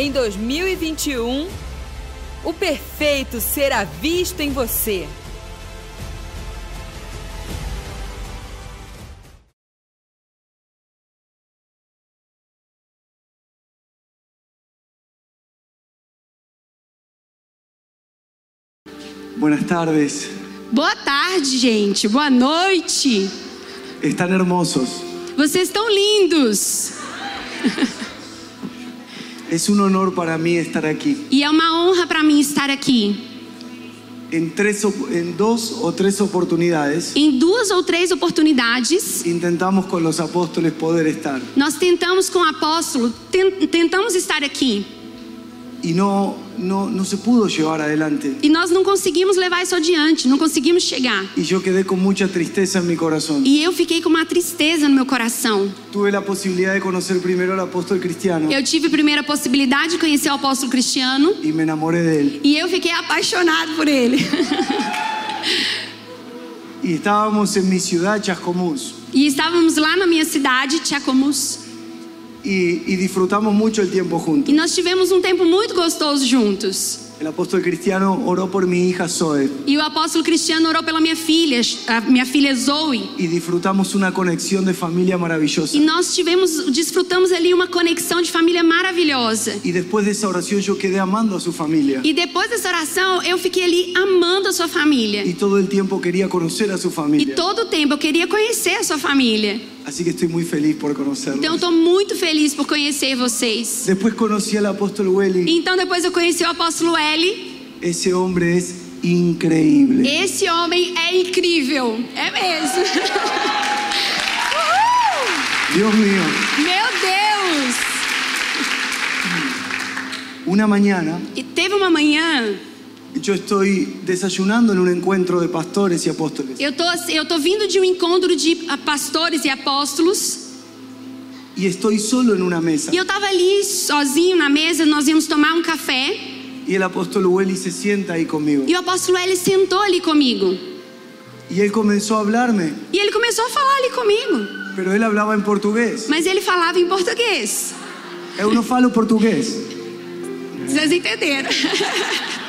Em 2021, o perfeito será visto em você. Buenas tardes. Boa tarde, gente. Boa noite. Están hermosos. Vocês estão lindos. Es un honor para mí estar aquí. E é uma honra para mim estar aqui. En, tres, op- en dos o tres oportunidades Em duas ou três oportunidades, intentamos con los apóstoles poder estar. nós tentamos com o apóstolo, ten- tentamos estar aqui. Y no, no, no se pudo llevar adelante. E nós não conseguimos levar isso adiante, não conseguimos chegar. Y yo quedé con mucha tristeza en mi corazón. E eu fiquei com uma tristeza no meu coração. Tuve la posibilidad de conocer primero al apóstol cristiano Eu tive primeiro a possibilidade de conhecer o apóstolo Cristiano y me enamoré de él. e eu fiquei apaixonado por ele. Y estábamos en mi ciudad, Chascomús, E estávamos lá na minha cidade, Tchacomus, y, y disfrutamos mucho el tiempo juntos. e nós tivemos um tempo muito gostoso juntos. El apóstol cristiano oró por mi hija Zoe E o apóstolo Cristiano orou pela minha filha, a minha filha Zoe. y disfrutamos una conexión de familia maravillosa. E nós tivemos, desfrutamos ali uma conexão de família maravilhosa. Y después de esa oración yo quedé amando a su familia. E depois dessa oração, eu fiquei ali amando a sua família. Y todo el tiempo quería conocer a su E familia. todo o tempo eu queria conhecer a sua família. Así que estoy muy feliz por conocerlos. Então tô muito feliz por conhecer vocês. Después conocí al apóstol Welly. Então depois eu conheci o apóstolo L. Ese hombre es increíble. Esse homem é incrível. É mesmo. Dios mío. Meu Deus! Una mañana E teve uma manhã, yo estoy desayunando en un encuentro de pastores y apóstoles. eu tô, eu tô vindo de um encontro de ah, pastores e apóstolos. Y estoy solo en una mesa. E eu tava ali sozinho na mesa, nós íamos tomar um café. Y el apóstol Welly se sienta ahí conmigo. E o apóstolo L sentou ali comigo. Y él comenzó a hablarme. E ele começou a falar ali comigo. Pero él hablaba en portugués. Mas ele falava em português. Eu no falo portugués. Vocês entenderam?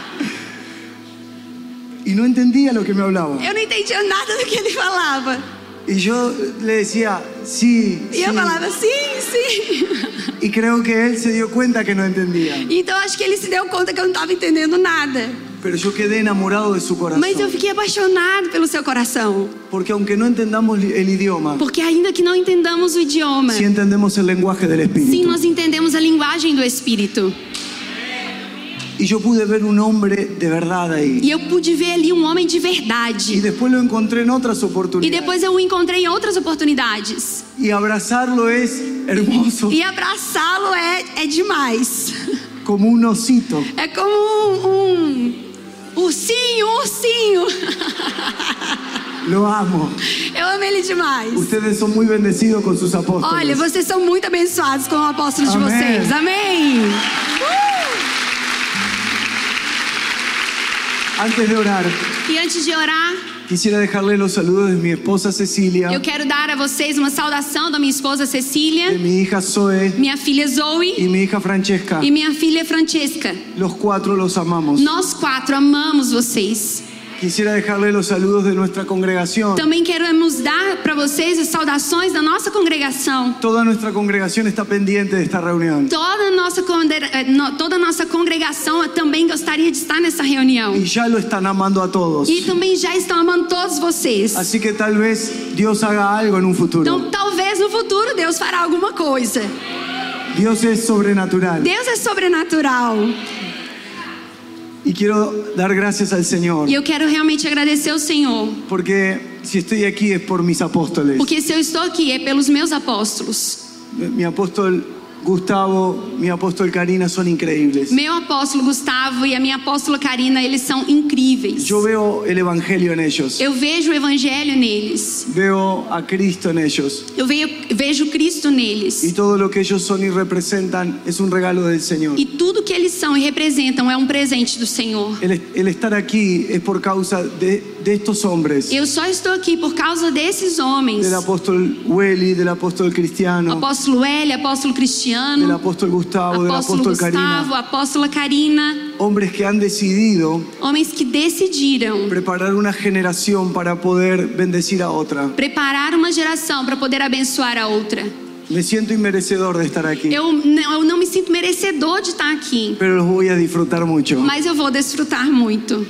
Y no entendía lo que me hablaba. Eu não entendia nada do que ele falava. Y yo le decía, sí, E sí. eu falava, sim, sim. Y creo que él se dio cuenta que no entendía. Então acho que ele se deu conta que eu não estava entendendo nada. Pero yo quedé enamorado de su corazón. Mas eu fiquei apaixonado pelo seu coração. Porque aunque no entendamos li- el idioma, Porque ainda que não entendamos o idioma, sí entendemos el lenguaje del sim, Espíritu. nós entendemos a linguagem do Espírito. Y yo pude ver un hombre de verdad ahí. E eu pude ver ali um homem de verdade. después lo encontré en otras E oportunidades. depois eu o encontrei em outras oportunidades. Y abrazarlo es hermoso, E abraçá-lo é, é demais. como un osito. É como um, um ursinho, um ursinho. Lo amo. Eu amo ele demais. Ustedes son muy bendecidos con sus apóstoles. Olha, vocês são muito abençoados com o apóstolo de Amém. vocês. Amém. Antes de orar, E antes de orar, quisiera dejarle los saludos de mi esposa Cecilia, eu quero dar a vocês uma saudação da minha esposa de Cecília, mi hija Zoe minha filha Zoe y mi hija Francesca. e minha filha Francesca. Los cuatro los amamos. Nós quatro amamos vocês. Quisiera dejarle los saludos de nuestra congregación. Também queremos dar para vocês as saudações da nossa congregação. Toda nuestra congregación está pendiente de esta reunión. Toda nossa, eh, toda nossa congregação também gostaria de estar nessa reunião. Y ya lo están amando a todos. E também já estão amando todos vocês. Así que tal vez Dios haga algo en un futuro. Então, talvez no futuro Deus fará alguma coisa. Dios es sobrenatural. Deus é sobrenatural. Y quiero dar gracias al Señor. E eu quero realmente agradecer ao Senhor. Porque si estoy aquí es por mis apóstoles. Porque se eu estou aqui é pelos meus apóstolos. Mi apóstol Gustavo, mi apóstol Karina son increíbles. Meu apóstolo Gustavo e a minha apóstola Karina, eles são incríveis. Yo veo el Evangelio en ellos. Eu vejo o evangelho neles. Veo a Cristo en ellos. Eu vejo, vejo Cristo Y neles. todo lo que ellos son y representan es un regalo del Señor. E tudo que eles são e representam é um presente do Senhor. El, el estar aquí es por causa de, de estos hombres. Eu só estou aqui por causa desses homens. Del apóstol Welly, del apóstol O Cristiano, apóstolo L, apóstolo Cristiano, Cristiano, del apóstol Gustavo, del apóstolo apóstol Gustavo, Karina. apóstola Karina, Hombres que han decidido homens que decidiram preparar una generación para poder bendecir a otra. preparar uma geração para poder abençoar a outra. Me siento inmerecedor de estar aquí, Eu não, eu não me sinto merecedor de estar aqui, pero los voy a disfrutar mucho. mas eu vou desfrutar muito.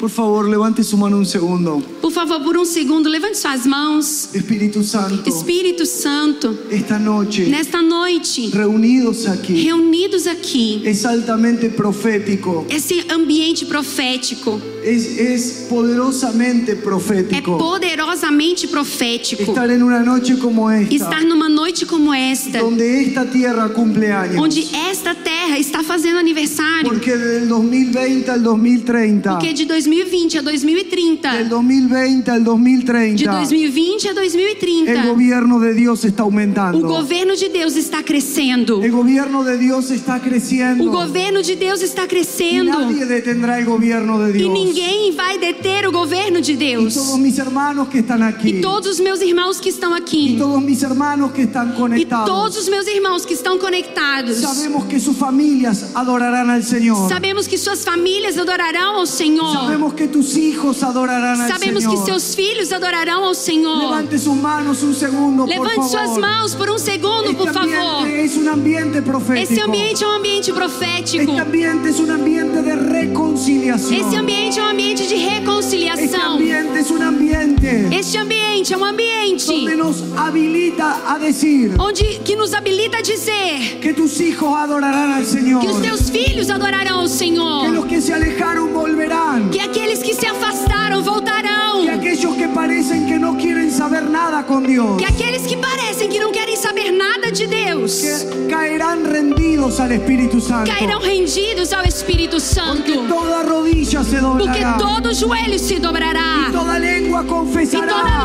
Por favor, levante su mano un segundo. Por favor, por um segundo, levante suas mãos. Espíritu Santo, Espírito Santo, esta noche, nesta noite, reunidos aquí, reunidos aqui, es altamente profético, esse ambiente profético es, es poderosamente é profético. poderosamente profético. Estar en una noche como esta, Estar numa noite como esta, donde esta tierra cumple años. onde esta terra está fazendo aniversário. Porque del 2020 al 2030, Porque de 2020 a del 2030, 2020 al de 2030, 2020 a el 2030, gobierno de Dios está o aumentando. governo de Deus está crescendo. El gobierno de Dios está creciendo. O governo de Deus está Y crescendo. nadie detendrá el gobierno de E Dios. ninguém vai deter o governo de Y Deus. todos mis hermanos que están aquí. E todos os meus irmãos que estão y aqui. todos mis hermanos que están E conectados. todos os meus irmãos que estão conectados. Sabemos que sus familias adorarán al Señor. Sabemos que suas famílias adorarão ao Senhor. Sabemos que tus hijos adorarán al Sabemos que Señor. seus filhos adorarão ao Senhor. Levante sus manos un segundo, Levante por suas favor. mãos por um segundo, Este por favor. es un ambiente profético. Esse ambiente é um ambiente profético. Este ambiente es un ambiente de reconciliación. Esse ambiente é um ambiente de Este reconciliação. ambiente es un ambiente Este ambiente é um ambiente donde nos habilita a decir onde que nos habilita a dizer que tus hijos adorarán al Señor. que os teus filhos adorarão ao Que Senhor, los que se alejaron volverán. que aqueles que se afastaram voltarão, Que aquellos que parecen que no quieren saber nada con Dios. que aqueles que parecem que não querem saber nada de Deus que caerán rendidos al Espíritu Santo. cairão rendidos ao Espírito Porque Santo, toda rodilla se porque doblará. todo joelho se dobrará y toda lengua e toda língua confessará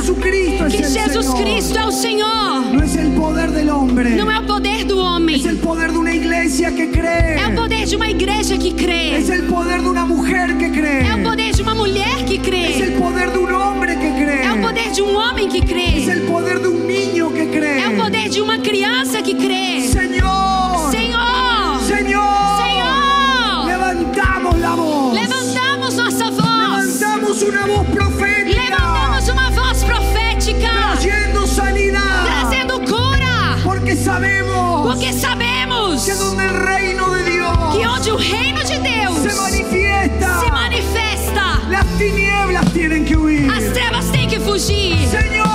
Jesucristo es que Jesus. Cristo é o Senhor. Não é o poder do homem, Es el poder de una iglesia que cree. é o poder de uma igreja que crê, Es el poder de una mujer que cree. é o poder de uma mulher que crê, el poder de un hombre que cree. é o poder de um homem que crê, el poder de un niño que cree. é o poder de uma criança que crê. Senhor, Señor. Senhor, porque sabemos que onde o reino de Deus se manifiesta, se manifesta, las tinieblas tienen que huir. as trevas têm que fugir. Senhor,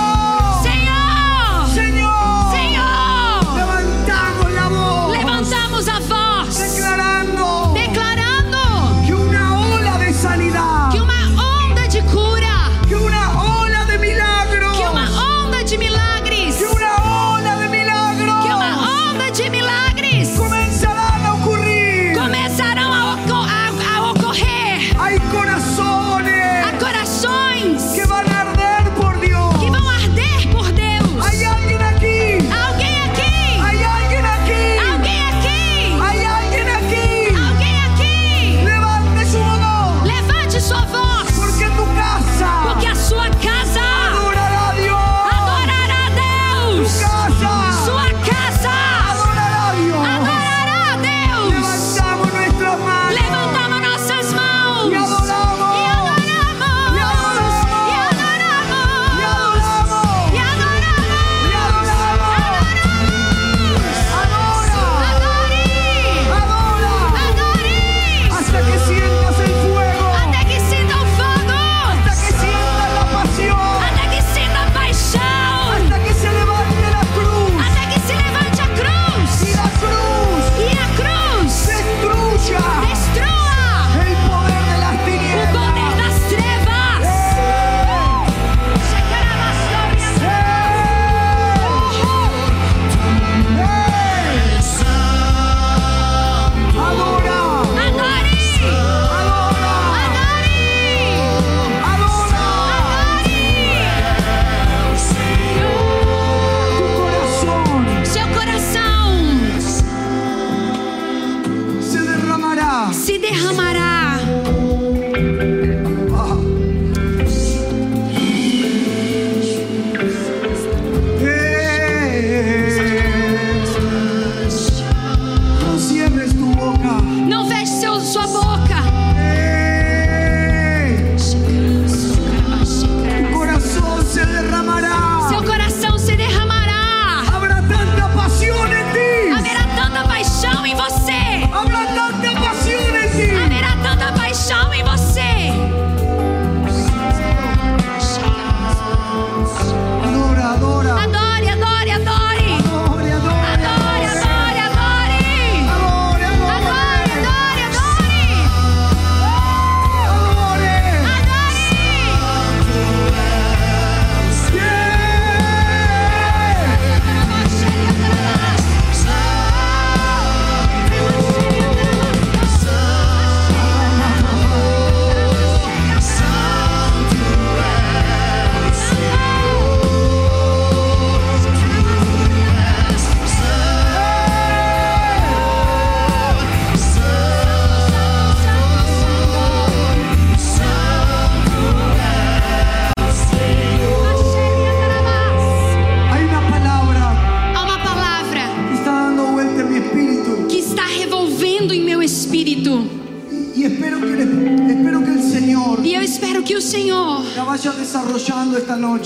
Senhor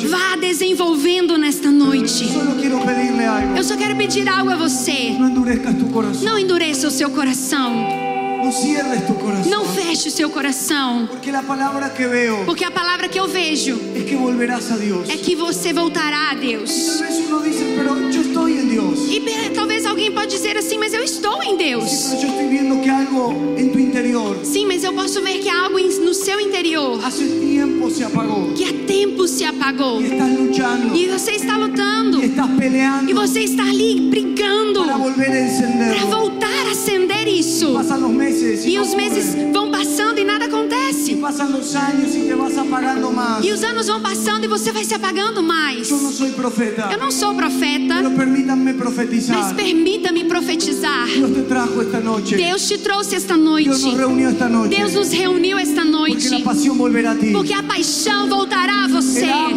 vá desenvolvendo nesta noite. Eu só quero pedir algo a você. Não endureça o seu coração. Não feche o seu coração. Porque la palabra que veo Porque a palavra que eu vejo es que a Dios. é que você voltará a Deus. E talvez alguém pode dizer assim, mas eu estou em Deus. Sim, mas eu posso ver que há algo no seu interior que há tempo se apagou. E você está lutando. E você está ali brigando para voltar a acender isso. E os meses vão passando e nada Y acontece. más. E os anos vão passando e você vai se apagando mais. Yo no soy profeta, Eu não sou profeta, mas permita-me profetizar. Dios te trajo esta noche. Deus te trouxe esta noite. nos reunió esta noche. Deus nos reuniu esta Porque noite. la pasión volverá a ti. Porque a paixão voltará a você. A a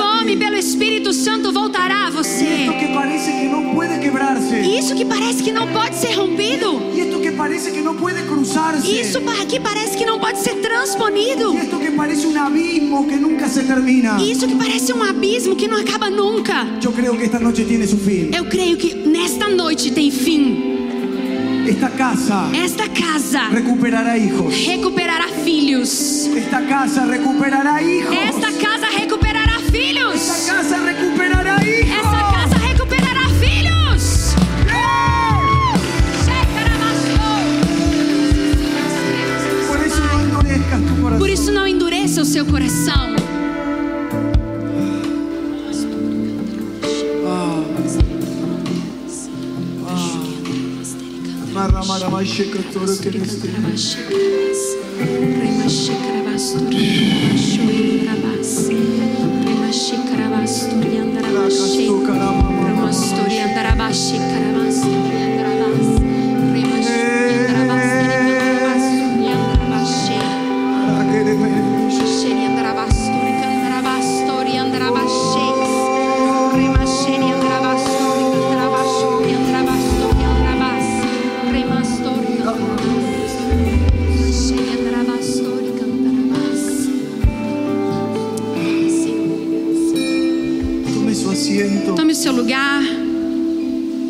fome ti. pelo Espírito Santo voltará a você. esto que parece que no puede quebrarse. E isso que parece que não pode ser rompido. Y esto que parece que no puede cruzarse. Isso que parece que não pode ser transponido. Y esto que parece un abismo que nunca se termina. E isso que parece um abismo que não acaba nunca. Yo creo que esta noche tiene su fin. Eu creio que nesta noite tem fim. Esta casa Esta casa recuperará hijos. recuperará filhos. Esta casa recuperará hijos. Esta casa recuperará filhos. Esta casa recuperará endureça o seu coração. Marra, marra, mai, sheka, asiento. Tome o seu lugar.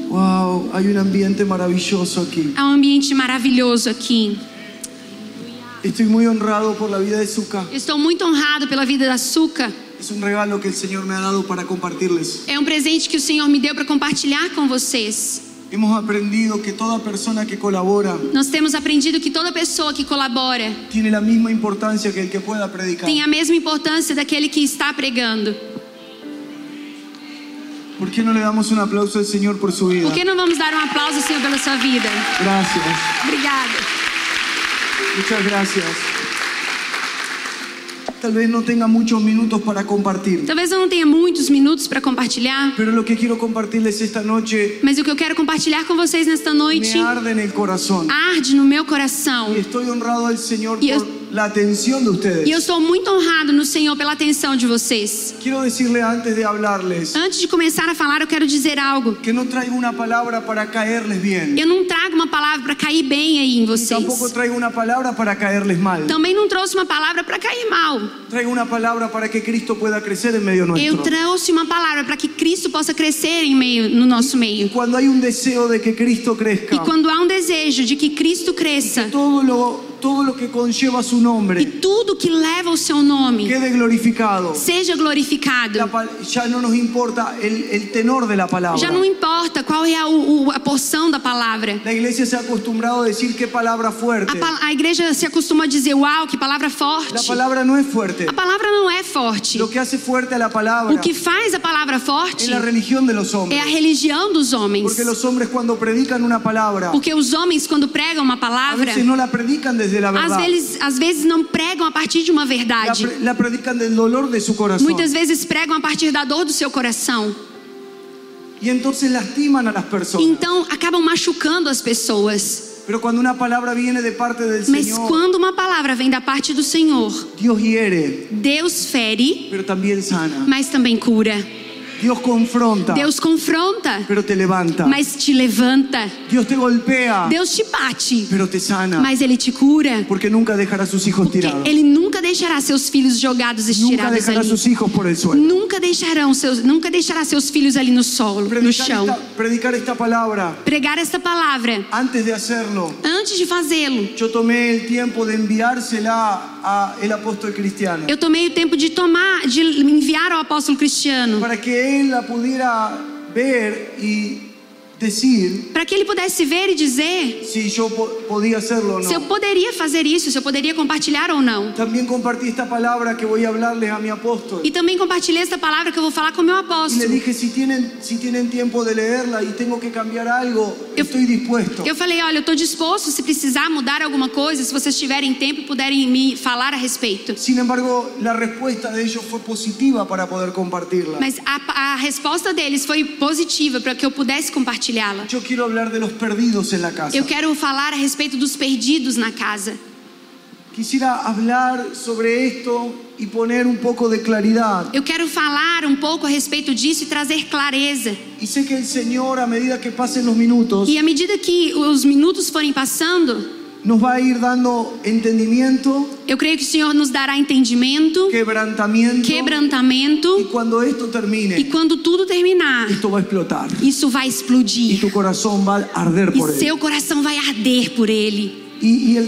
Wow, hay un ambiente maravilloso aquí. Há um ambiente maravilhoso aqui. Estoy muy honrado por la vida de Zuka. Estou muito honrado pela vida da Suca. Es un regalo que el Señor me ha dado para compartirles. É um presente que o Senhor me deu para compartilhar com vocês. Hemos aprendido que toda persona que colabora Nós temos aprendido que toda pessoa que colabora tiene la misma importancia que el que pueda predicar. tem a mesma importância daquele que está pregando. ¿Por qué no le damos un aplauso al Señor por su vida? Por que não vamos dar um aplauso, Senhor, pela sua vida? Gracias, Obrigada. muchas gracias. Tal vez no tenga muchos minutos para compartir, Talvez eu não tenha muitos minutos para compartilhar, pero lo que quiero compartirles esta noche mas o que eu quero compartilhar com vocês nesta noite me arde en el corazón. arde no meu coração. Y estoy honrado al Señor Y por la atención de ustedes. E eu estou muito honrado no Senhor pela atenção de vocês. Quiero decirle antes de hablarles Antes de começar a falar, eu quero dizer algo. que no traigo una palabra para caerles bien. Eu não trago uma palavra para cair bem aí em vocês. tampoco traigo una palabra para caerles mal. Também não trouxe uma palavra para cair mal. Traigo una palabra para que Cristo pueda crecer en medio Eu nuestro. trouxe uma palavra para que Cristo possa crescer em meio, no nosso meio. Cuando hay un deseo de que Cristo crezca, E quando há um desejo de que Cristo cresça todo lo, todo lo que conlleva su e nombre tudo que leva o seu nome quede glorificado. seja glorificado, La ya no nos importa el, el tenor de la palabra. já não importa qual é a, o- a porção da palavra. La iglesia se ha acostumbrado a decir qué palabra A, fuerte. pa- a igreja se acostuma a dizer: Uau, que palavra La forte. palabra no es fuerte. A palavra não é forte. Lo que hace fuerte a la palabra O que faz a palavra forte es la religión de los é a religião dos homens. Porque los hombres cuando predican una palabra, Porque os homens, quando pregam uma a palavra, veces no la predican desde la às verdad. vezes, às vezes não pregam a partir de uma La, verdade. la predican del dolor de su corazón. Muitas vezes pregam a partir da dor do seu coração. Y entonces lastiman a las personas. Então acabam machucando as pessoas. Pero de parte del Mas quando uma palavra vem da parte do Senhor, Dios hiere, Deus fere, pero sana. mas também cura. Dios confronta, Deus confronta, pero te levanta. mas te levanta. Dios te golpea, Deus te bate, pero te sana. mas Ele te cura. Porque nunca sus hijos Porque tirados. Ele nunca deixará seus filhos jogados, Nunca estirados dejará a ali. sus hijos por el suelo. Nunca deixarão seus, nunca deixará seus filhos ali no solo, no Predicar chão. esta, predicar esta palabra, Pregar esta palavra antes de hacerlo, antes de fazê-lo. yo tomé el tiempo de enviársela a el apóstol cristiano. Eu tomei o tempo de tomar, de enviar ao apóstolo Cristiano, para que él la pudiera ver y decir para que ele pudesse ver e dizer si yo po- podía hacerlo o se eu no. poderia fazer isso, se eu poderia compartilhar ou não. También compartí esta palabra que voy a hablarles a mi apóstol. E também compartilhei esta palavra que eu vou falar com meu Y le apóstolo. dije, si tienen, si tienen tiempo de leerla y tengo que cambiar algo, Eu- estoy dispuesto. Eu falei, olha, eu estou disposto, se precisar mudar alguma coisa, se vocês tiverem tempo e puderem me falar a respeito. Sin embargo, la respuesta de ellos fue positiva para poder compartirla. Mas a, a resposta deles foi positiva para que eu pudesse compartilhá-la. Yo quiero hablar de los perdidos en la casa. Eu quero falar a respeito dos perdidos na casa. Quisiera hablar sobre esto y poner un poco de claridad. Eu quero falar um pouco a respeito disso e trazer clareza. Y sé que el Señor, a medida que pasen los minutos, E à medida que os minutos forem passando, nos va a ir dando entendimiento, eu creio que o Senhor nos dará entendimento, quebrantamiento. Y quebrantamento, cuando esto e termine, quando tudo terminar, esto va a explotar. isso vai explodir. tu corazón va a arder E por seu coração vai arder por ele.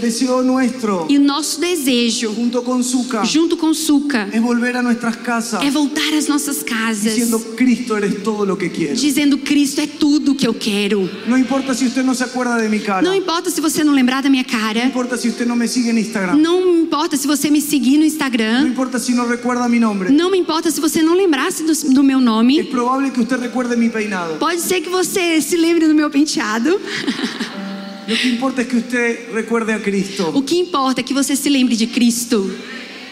Deseo nuestro, E o nosso desejo, junto con Zuka, junto com Suca, es volver a nuestras casas é voltar às nossas casas, diciendo, Cristo, eres todo lo que quiero. dizendo: Cristo é tudo que eu quero. No importa si usted no se acuerda de mi cara. Não No importa se você não lembrar da minha cara. importa si usted no me sigue en Instagram. Não importa se você me seguir no No Instagram. importa si no recuerda mi nombre. Não me importa se você não lembrasse do, do meu nome. probable que usted recuerde mi peinado. Pode ser que você se lembre do meu penteado. Lo que importa es que usted recuerde a Cristo. O que importa é que você se lembre de Cristo.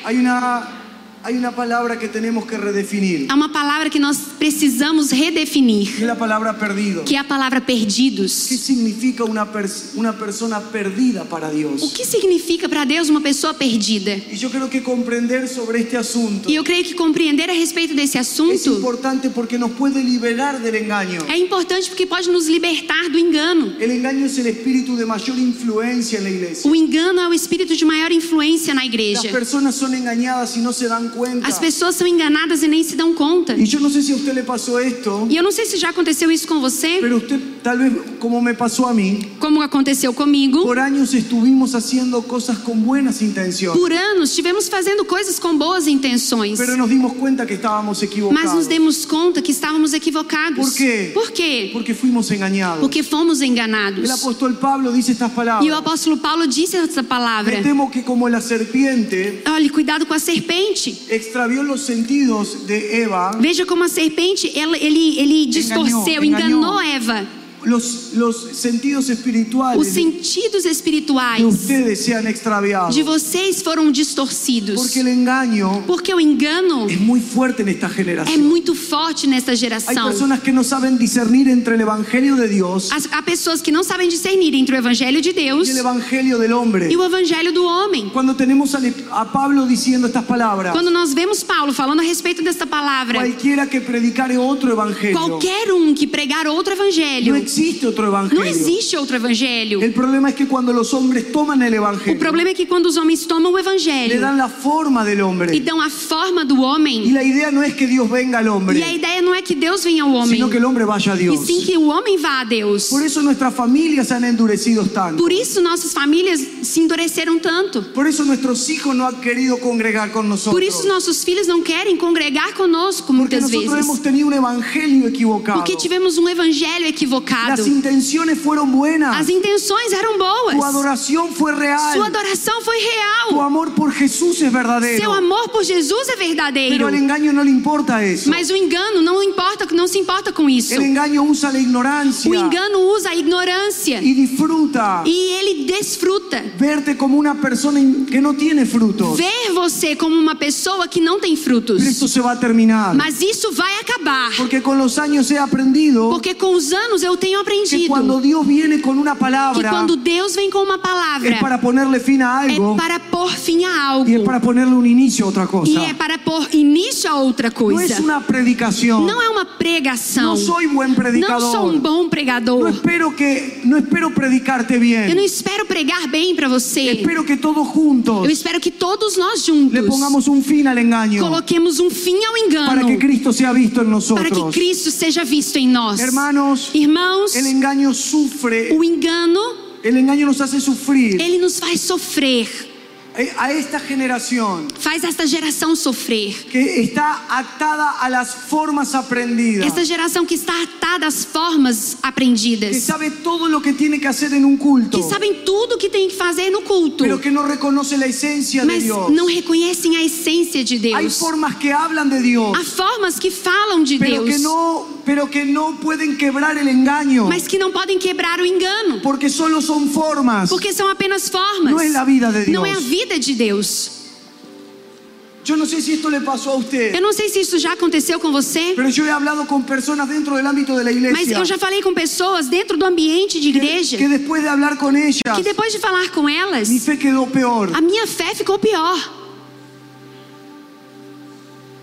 Hay una, hay una palabra que tenemos que redefinir. Há uma palavra que nós precisamos redefinir, la palabra perdido. que é a palavra ¿Qué perdidos. significa una, pers- una persona perdida para O Dios? que significa para Deus uma pessoa perdida? Y yo creo que comprender sobre este asunto E eu creio que compreender a respeito desse es assunto importante porque nos puede liberar del engaño. é importante porque pode nos libertar do engano. El engaño es el espíritu de mayor influencia en la iglesia. O engano é o espírito de maior influência na igreja. personas son engañadas y no se dan cuenta. As pessoas são enganadas e nem se dão conta. Yo no sé si a usted le pasó esto, E eu não sei se já aconteceu isso com você, pero usted tal vez como me pasó a mí, como aconteceu comigo. por años estuvimos haciendo cosas con buenas intenciones, Por anos tivemos fazendo coisas com boas intenções, pero nos dimos cuenta que estábamos mas nos equivocados. demos conta que estávamos equivocados. Por quê? Por quê? Porque fuimos engañados. Porque fomos enganados. El apóstol Pablo dice estas E o apóstolo Paulo disse essa palavra. Me temo que como la serpiente Olha, cuidado com a serpente. Extravió los sentidos de Eva, Veja como a serpente, ela- ele, ele distorceu, enganou. enganou Eva. Los, los sentidos Os espirituales de sentidos espirituais ustedes sean extraviados. de vocês foram distorcidos. Porque el engaño Porque o engano es muy fuerte en esta é muito forte nesta Hay geração. personas que no saben discernir entre el evangelio de Dios As- Há pessoas que não sabem discernir entre o evangelho de Deus y el evangelio del hombre. e o evangelho do homem. Cuando tenemos a, a Pablo diciendo estas palabras, Quando nós vemos Paulo falando a respeito desta palavra, cualquiera que predicare otro evangelio, qualquer um que pregar outro evangelho, existe otro não evangelio. existe outro evangelho. El problema es que cuando los hombres toman el O evangelio, problema é que quando os homens tomam o le evangelho dan la forma del e hombre. dão a forma do Y homem, la idea no es que Dios venga al e a ideia não é que Deus venha ao homem, sino que el hombre vaya a e Dios. sim que o homem vá a Deus. Por eso nuestras familias se han endurecido tanto. Por isso nossas famílias se endureceram tanto. Por eso nuestros hijos no han querido congregar con nosotros. Por isso nossos filhos não querem congregar conosco Porque muitas nosotros vezes. hemos tenido un evangelio equivocado. Porque tivemos um evangelho equivocado. Las intenciones fueron buenas. As intenções eram boas. adoración fue Sua real. adoração foi real. amor por Jesús es Seu verdadero. amor por Jesus é verdadeiro. Pero al engaño no le importa eso. Mas o engano não importa, não se importa com isso. El engaño usa la ignorancia O engano usa a ignorância y disfruta e ele desfruta. verte como una persona in- que no tiene frutos. Ver você como uma pessoa que não tem frutos. Esto se va a terminar. Mas isso vai acabar. Porque con los años he aprendido Porque com os anos eu tenho tenho que aprendido cuando Dios viene con una que palabra quando Deus vem com uma palavra, es para ponerle fin a é algo para pôr fim a algo y es para ponerle un inicio a otra e cosa. é para pôr início a outra No coisa. es una predicación. Não é uma pregação. No soy buen Não predicador. sou um bom No pregador. espero que no espero predicarte Eu não espero pregar bem para você. Espero que todos juntos Eu espero que todos nós le juntos pongamos un fin al engaño coloquemos um fim ao para que engano, Cristo sea visto en para que. Cristo seja visto em nós. Hermanos, Irmãos, el engaño sufre, o engano, ele nos faz sofrer, A esta generación faz esta geração sofrer. que está atada a las formas aprendidas, Essa geração que está atada às formas que aprendidas, sabe todo lo que tiene que hacer en un culto, que sabem tudo que tem que fazer no culto, pero que no reconoce la esencia de mas Dios. não reconhecem a essência de Hay Deus. formas que hablan de Dios, Há formas que falam de pero que Deus, no, pero que no pueden quebrar el engaño, mas que não podem quebrar o engano, porque solo son formas. porque são apenas formas. No es la vida de Não é a Dios. Vida de Deus. Yo no sé si esto le pasó a usted, Eu não sei se isso já aconteceu com você, mas eu já falei com pessoas dentro do ambiente de igreja que después de hablar con ellas, que depois de falar com elas, mi fe quedó peor. a minha fé ficou pior.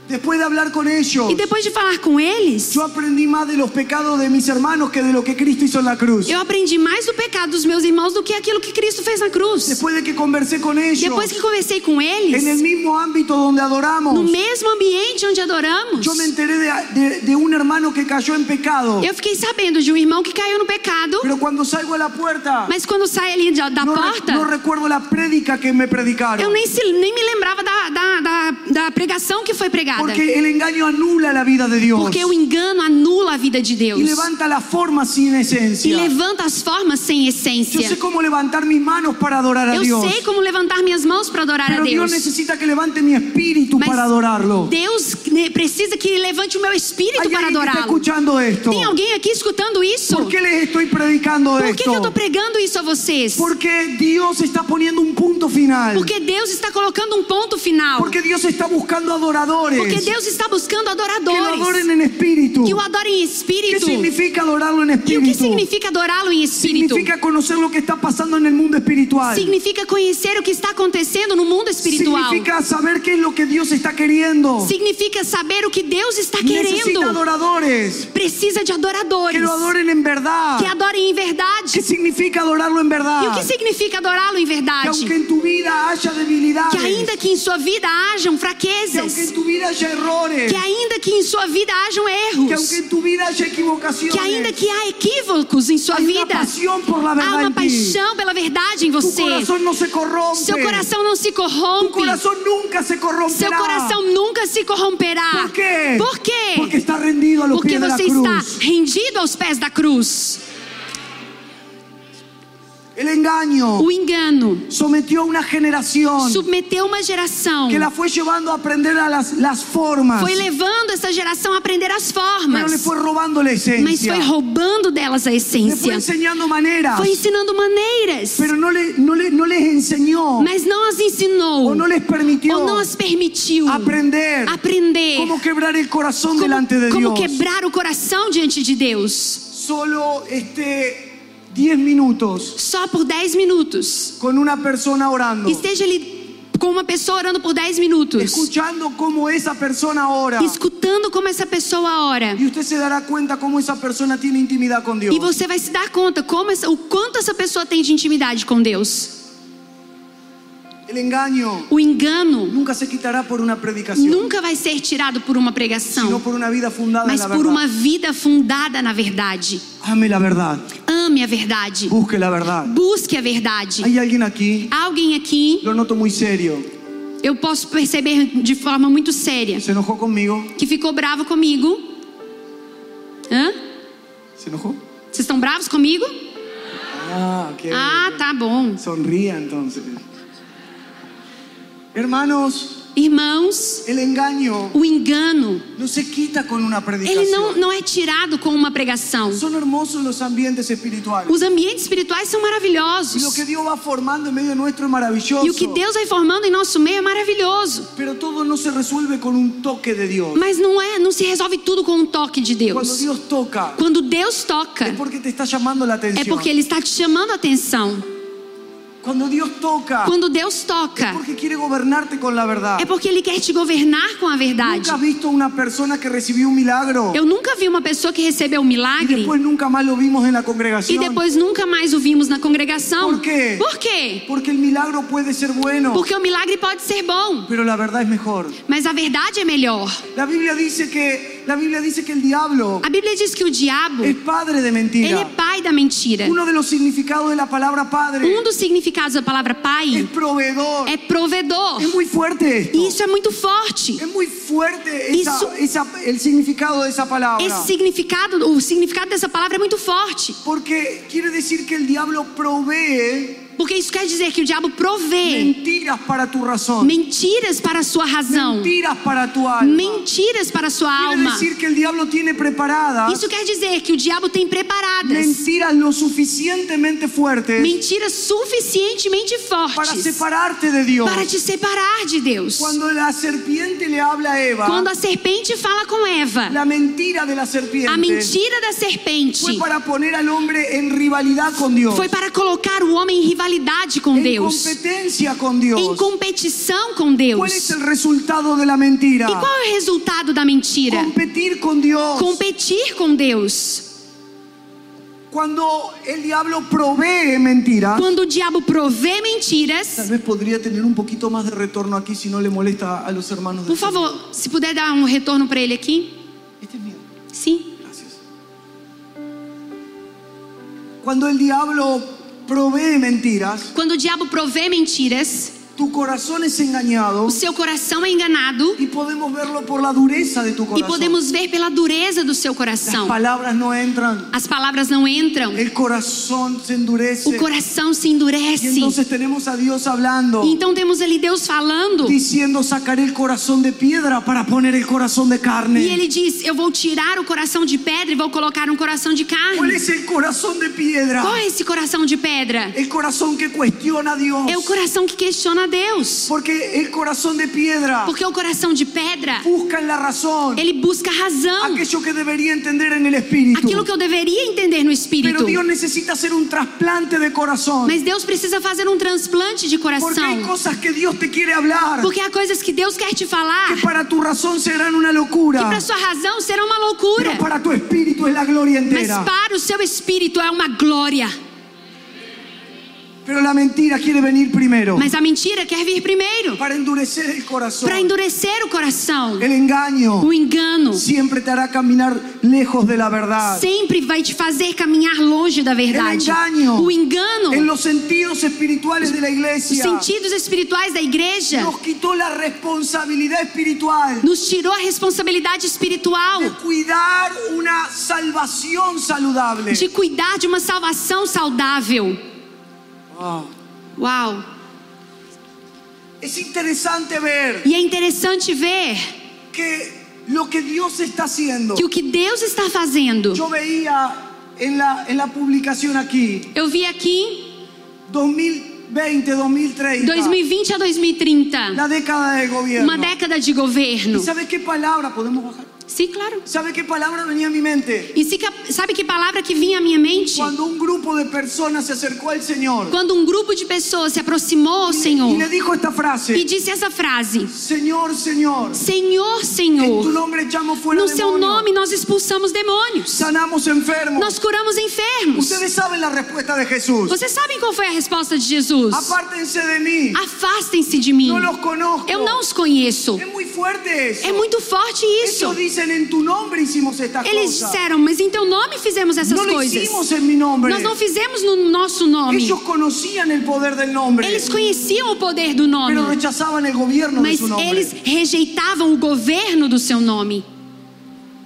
Después de hablar con ellos, E depois de falar com eles, yo aprendí más de los pecados de mis hermanos que de lo que Cristo hizo en la cruz. eu aprendi mais do pecado dos meus irmãos do que aquilo que Cristo fez na cruz. Después de que conversé con ellos, Depois que conversei com en el eles, mismo ámbito donde no adoramos, mesmo ambiente onde adoramos, yo me enteré de, de- de un hermano que cayó en pecado. eu fiquei sabendo de um irmão que caiu no pecado, Pero cuando salgo a la puerta, mas quando sai ali da, da no, re- porta, no recuerdo la prédica que me eu predicaron. nem, se, nem me lembrava da, da, da, da pregação que foi pregada. Porque el engaño anula la vida de Dios Porque o engano anula a vida de Deus y levanta la forma sin e esencia. levanta as formas sem essência. sé cómo levantar mis manos para adorar a Eu Dios. sei como levantar minhas mãos para adorar a Pero Dios Deus. necesita que levante mi espíritu Mas para adorarlo. Deus precisa que levante o meu espírito para que adorá-lo. escuchando esto. Tem alguém aqui escutando isso? ¿Por qué les estoy predicando Por que, que eu esto? estou pregando isso a vocês? Porque Dios está poniendo un punto final. Porque Deus está colocando um ponto final. Porque Dios está buscando adoradores Porque Deus está buscando que lo adoradores adoren en espíritu. que o adorem em ¿Qué espírito. significa adorarlo en E o que significa adorá-lo em espírito? Significa conocer lo que está pasando en el mundo espiritual. Significa conhecer o que está acontecendo no mundo espiritual. Significa saber qué es lo que Dios está queriendo. Significa saber o que Deus está querendo. Necesita adoradores Precisa de adoradores que lo adoren en verdad. que adorem em ¿Qué verdade. significa adorarlo en E o que significa adorá-lo em Que verdade? debilidades, Que ainda que em sua vida hajam que fraquezas, vida haya errores, que ainda que em sua vida hajam que erros, aunque en tu vida haya equivocaciones, que ainda que há equívocos em sua vida, há uma paixão pela verdade em você. corrompe. Seu coração não se corrompe. corazón nunca se Seu corromperá. coração nunca se corromperá. ¿Por qué? Por quê? Porque está rendido a los Porque pies de la você está cruz. rendido aos pés da cruz. El engaño O engano sometió a una generación submeteu uma geração. que la fue llevando a aprender a las, las formas, Foi levando essa geração a aprender as pero le formas. fue robando la Mas esencia. foi roubando delas a Le fue essência. enseñando maneras, Foi ensinando maneiras. pero no, le, no, le- no les enseñó Mas não as ensinou. o no les permitió Ou não as permitiu aprender aprender cómo quebrar el corazón delante de como, como Dios. quebrar o coração diante de Deus. Solo este 10 minutos Só por 10 minutos. con una persona orando, Esteja ali com uma pessoa orando por 10 minutos. escuchando cómo esa persona ora. Escutando como essa pessoa ora. Y usted se dará cuenta cómo esa persona tiene intimidad con Dios. E você vai se dar conta como essa, o quanto essa pessoa tem de intimidade com Deus. O engano nunca se quitará por una predicación, nunca vai ser tirado por uma sino pregação, por una vida fundada mas por verdad. uma vida fundada na verdade. Ame la verdad, Ame a verdade. busque la verdad. Busque a verdade. Hay alguien aquí, Há alguém aqui, lo noto muy serio, eu posso perceber de forma muito séria, se enojó conmigo. que ficou bravo comigo. Hã? ¿Se enojó? Vocês estão bravos comigo? Ah, ok. Ah, tá bom. Sonría entonces. Hermanos, Irmãos, engaño o engano, no se quita con una predicación. ele não, não é tirado com uma pregação. Son hermosos los ambientes espirituales. Os ambientes espirituais são Y lo maravilhosos. que Dios va formando en medio nuestro es maravilloso. E o que Deus vai formando em nosso meio é maravilhoso. Pero todo no se resuelve con un toque de Dios. Mas não é, não se resolve tudo com um toque de Deus. Dios toca, Quando Deus toca, es porque te está llamando la atención. é porque Ele está te chamando a atenção. Cuando Dios toca, Quando Deus toca, porque quiere gobernarte con la verdad. é porque Ele quer te governar com a verdade. ¿Nunca visto una persona que recibió un milagro Eu nunca vi uma pessoa que recebeu um milagre después nunca más lo vimos en la e depois nunca mais o vimos na congregação. Por quê? Por quê? Porque el milagro puede ser bueno, Porque o milagre pode ser bom, pero la verdad es mejor. mas a verdade é melhor. La Biblia dice que la Biblia dice que el diablo A Bíblia diz que o diabo, es padre de ele mentira. é pai da mentira. Uno de los significados de la palabra padre Um dos significados da palavra es pai proveedor. é provedor. Es muy fuerte esto. E isso é muito forte. Es muy fuerte esa- esa- el significado de esa palabra. Esse significado, o significado dessa palavra é muito forte. Porque quiere decir que el diablo provee Porque isso quer dizer que o diabo provê mentiras para tu razón, mentiras para a sua razão, mentiras para tu alma. mentiras para a sua alma. decir que el diablo tiene preparadas Isso quer dizer que o diabo tem preparadas mentiras lo suficientemente fuertes mentiras suficientemente para fortes separarte de Dios. para te separar de Deus. Cuando la serpiente le habla a Eva, Quando a serpente fala com Eva, la mentira de la a mentira da serpente fue para poner al hombre en rivalidad con Dios, foi para colocar o homem em rivalidade com en Deus, con Dios. em competição com Deus. ¿Cuál es el resultado de la mentira? E qual é o resultado da mentira? Competir con Dios. Competir com Deus. Cuando el diablo provee mentiras, Quando o diabo provê mentiras, vez podría tener un poquito más de retorno aquí si no le molesta a los hermanos. por favor, se puder dar um retorno para ele aqui. Este es mío. Sim. Gracias. Cuando el diablo provee mentiras, Quando o diabo provê mentiras, tu corazón es engañado o seu coração é enganado y podemos verlo por la dureza de tu e corazón. podemos ver pela dureza do seu coração. palabras no entran, As palavras não entram, el corazón se endurece. o coração se endurece. entonces tenemos a Dios hablando, E então temos ali Deus falando. diciendo sacaré el corazón de piedra para poner el corazón de carne. E ele diz: Eu vou tirar o coração de pedra e vou colocar um coração de ¿Cuál carne. es el corazón de piedra? Qual é esse coração de pedra? El corazón que cuestiona a Dios. É o coração que questiona a Deus. Porque o coração de pedra, ele busca razão. que el espíritu. Aquilo que eu deveria entender no espírito. Mas Deus precisa fazer um transplante de coração. que Porque há coisas que Deus quer te falar que para tu razón serán una que locura, para sua razão será uma loucura. Mas para o seu espírito é uma glória. Mas a mentira quer vir primeiro para endurecer el corazón. para endurecer o coração. El engaño O engano siempre te hará caminar lejos de la verdad. sempre vai te fazer caminhar longe da verdade. El engaño O engano, en los sentidos espirituales de la os iglesia sentidos espirituais da igreja, nos quitó la responsabilidad espiritual nos tirou a responsabilidade espiritual de cuidar una salvación saludable. de cuidar de uma salvação saudável. Wow. Uau! Es interesante ver E é interessante ver que lo que Dios está haciendo. que o que Deus está fazendo. Yo veía en la, en la publicación aquí, Eu vi aqui 2020, 2030, 2020 a 2030, la década de gobierno. uma década de governo. ¿Y sabe qué palabra? ¿Podemos bajar? Sim, claro. ¿Sabe qué palabra venía a mi mente? E sabe que palavra que vinha à minha mente? Cuando un grupo de personas se acercó al Señor Quando um grupo de pessoas se aproximou ao Senhor le dijo esta e frase, disse essa frase: Señor, Señor, Senhor, Senhor, nombre echamos fuera no seu demonios, nome nós expulsamos demônios, sanamos enfermos. nós curamos enfermos. Ustedes saben la respuesta de Jesús. Vocês sabem qual foi a resposta de Jesus? Apártense de mí, Afastem-se de mim. conozco. Eu não os conheço. Es muy fuerte eso. É muito forte isso. Ellos dicen en tu nombre hicimos estas Eles cosas. disseram, mas em teu nome fizemos essas No lo coisas. hicimos en mi nombre. Nós não fizemos no nosso nome. Ellos conocían el poder del nombre, Eles conheciam o poder do nome, pero rechazaban el gobierno de mas su nombre. eles rejeitavam o governo do seu nome.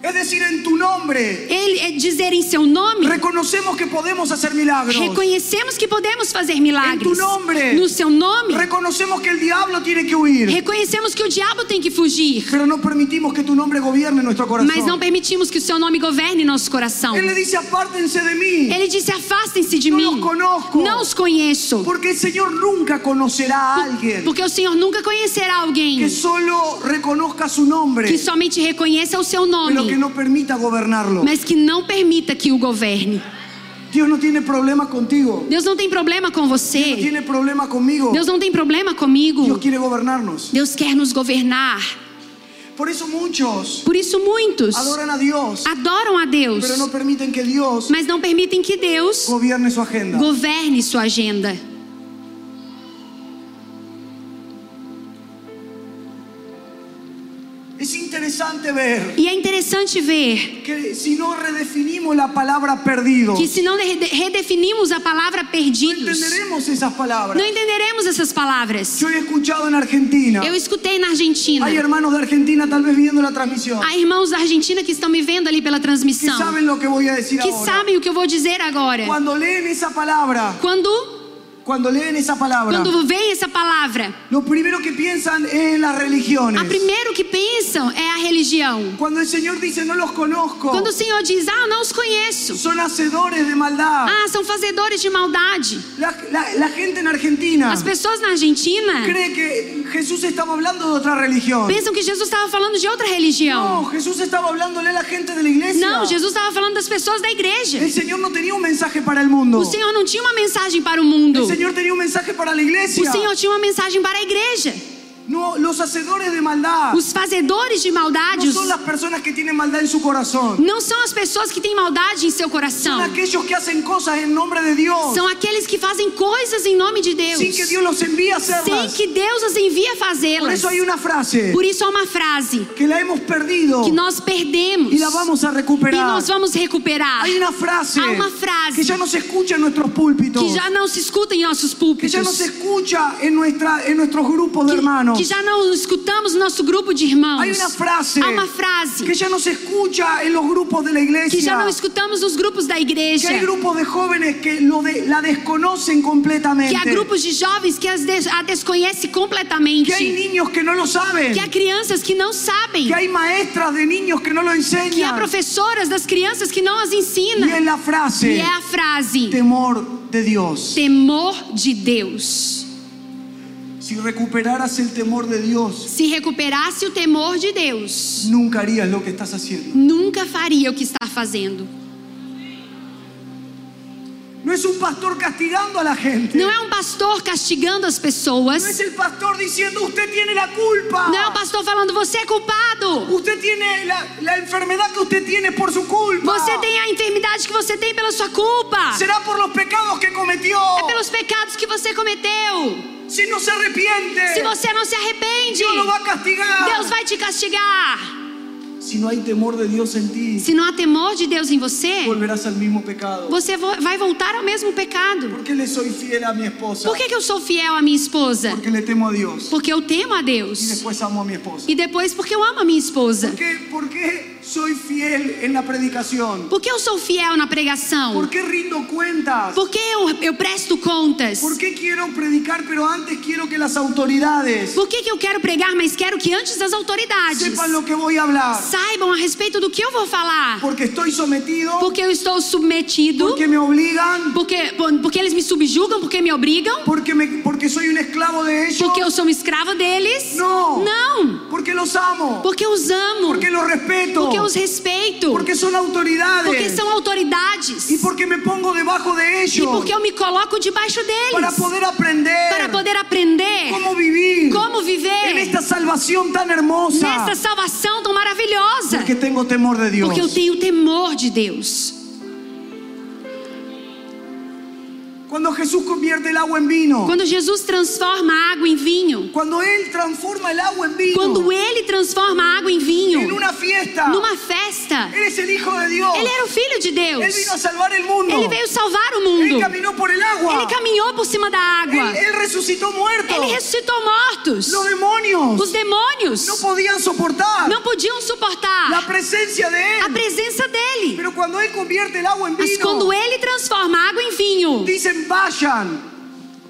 Es decir, en tu nombre Ele é dizer em seu nome. reconocemos que podemos hacer milagros. Reconhecemos que podemos fazer milagres. Em tu nome. No seu nome. Reconocemos que el diablo tiene que huir. Reconhecemos que o diabo tem que fugir. Pero no permitimos que tu nombre gobierne nuestro corazón. Mas não permitimos que o seu nome governe nosso coração. Él le dice, apártense de mí. Ele disse: Afastem-se de Não mim. os conozco. Não os conheço. Porque el Señor nunca conocerá a alguien Porque o Senhor nunca conhecerá alguém que solo reconozca su nombre, que somente reconheça o seu pero que no permita gobernarlo. mas que não permita que o governe. Dios no tiene problema contigo. Deus não tem problema com você. tiene problema conmigo. Deus não tem problema Dios comigo. quiere gobernarnos. Deus quer nos governar. Por eso muchos Por isso muitos adoran a Dios, adoram a Deus, pero no permiten que Dios mas não permitem que Deus gobierne su agenda. governe sua agenda. Interesante ver E é interessante ver que si no redefinimos la palabra perdido, que se não rede- redefinimos a palavra perdidos, entenderemos esas palabras. não entenderemos essas palavras. He escuchado en Argentina. Eu escutei na Argentina. Hay hermanos de Argentina tal vez viendo la transmisión Há irmãos da Argentina que estão me vendo ali pela que transmissão, saben lo que voy a decir que ahora. sabem o que eu vou dizer agora. Cuando leen esa palabra, Quando, cuando leen esa palabra, quando vem essa palavra, lo primero que piensan es en las religiones. a primeiro que pensam é a religião. Cuando el Señor dice no los conozco, Quando o Senhor diz, ah, não os conheço. son hacedores de maldad. Ah, são fazedores de maldade. La, la- la gente en Argentina As pessoas na Argentina cree que Jesús estaba hablando de otra religión. pensam que Jesus estava falando de outra religião. No, Jesús estaba hablándole a la gente de la iglesia. Não, Jesus estava falando das pessoas da igreja. El Señor no tenía un mensaje para el mundo. O Senhor não tinha uma mensagem para o mundo. El Señor tenía un mensaje para la iglesia. O Senhor tinha uma mensagem para a igreja. No, los hacedores de maldad Os fazedores de maldade no os- son las personas que tienen maldad en su corazón. não são as pessoas que têm maldade em seu coração. Son aquellos que hacen cosas en nombre de Dios São aqueles que fazem coisas em nome de Deus. sin que Dios los envíe a Sem hacerlas. que Deus as envie a Por fazê-las. eso hay una frase Por isso há uma frase que la hemos perdido que nós perdemos y la vamos a e recuperar. nós vamos recuperar. Hay una frase Há uma frase que ya no se escucha en nuestros púlpitos, que já não se escuta em nossos que púlpitos. ya no se escucha en, nuestra, en nuestros grupos de que, hermanos. Que já não escutamos no nosso grupo de irmãos. Hay una frase Há uma frase que ya no se escucha en los grupos de la que já iglesia. não escutamos nos grupos da Que igreja. hay grupos de jóvenes que lo de- la desconocen completamente. Que há grupos de jovens que as des- a desconhece completamente. Que hay niños que no lo saben. Que há crianças que não sabem. Que hay maestras de niños que no lo Que há enseñan. professoras das crianças que não as ensinam. es la frase, E é a frase: temor de Dios. temor de Deus. Si recuperaras el temor de Dios, Se recuperasse o temor de Deus, nunca harías lo que estás haciendo. nunca faria o que está fazendo. No es un pastor castigando a la gente. Não é um pastor castigando as pessoas. No es el pastor diciendo usted tiene la culpa. Não é um pastor falando você é culpado. Usted tiene la, la enfermedad que usted tiene por su culpa. Você tem a enfermidade que você tem pela sua culpa. Será por los pecados que cometió. É pelos pecados que você cometeu. Si no se arrepiente, Se você não se arrepende, Dios lo va a castigar. Deus vai te castigar. Si no hay temor de Dios en ti, Se não há temor de Deus em você, volverás al mismo pecado. você vo- vai voltar ao mesmo pecado. ¿Por qué le soy fiel a mi esposa? Por que, que eu sou fiel à minha esposa? Porque le temo a Dios. Porque eu temo a Deus. después amo a mi esposa. E depois porque eu amo a minha esposa. ¿Por qué, por qué soy fiel en la predicación? Por que eu sou fiel na pregação? ¿Por qué rindo cuentas? Por que eu, eu presto contas? ¿Por qué quiero predicar, pero antes quiero que las autoridades Por que, que eu quero pregar, mas quero que antes das autoridades sepan lo que voy a hablar? saibam a respeito do que eu vou falar? Porque estoy sometido, Porque eu estou submetido? porque me obligan, Porque, porque eles me subjugam? Porque me obrigam? porque, me, porque soy un esclavo de ellos. Porque eu sou um escravo deles? No. Não. Porque los amo, Porque eu os amo. porque los respeto, Porque os respeito. porque son autoridades Porque são autoridades. y porque me pongo debajo de E ellos porque eu me coloco debaixo para deles. poder aprender Para poder aprender cómo vivir como viver esta salvación tan hermosa. nessa salvação tão maravilhosa. Porque tengo temor de Dios. Porque eu tenho temor de Deus. Cuando Jesús convierte el agua en vino. Quando Jesus transforma a água em vinho. Cuando Él transforma el agua en vino. Quando ele transforma a água em vinho. una fiesta. Numa festa. Él es el Hijo de Dios. Ele era o filho de Deus. vino a salvar el mundo. Ele veio salvar o mundo. caminó por el agua. Ele caminhou por cima da água. Él, él resucitó muertos. Ele ressuscitou mortos. Los demonios Os demônios no podían soportar não podiam suportar a presença dele. El agua en Mas quando ele transforma a água em vinho, dicen vayan,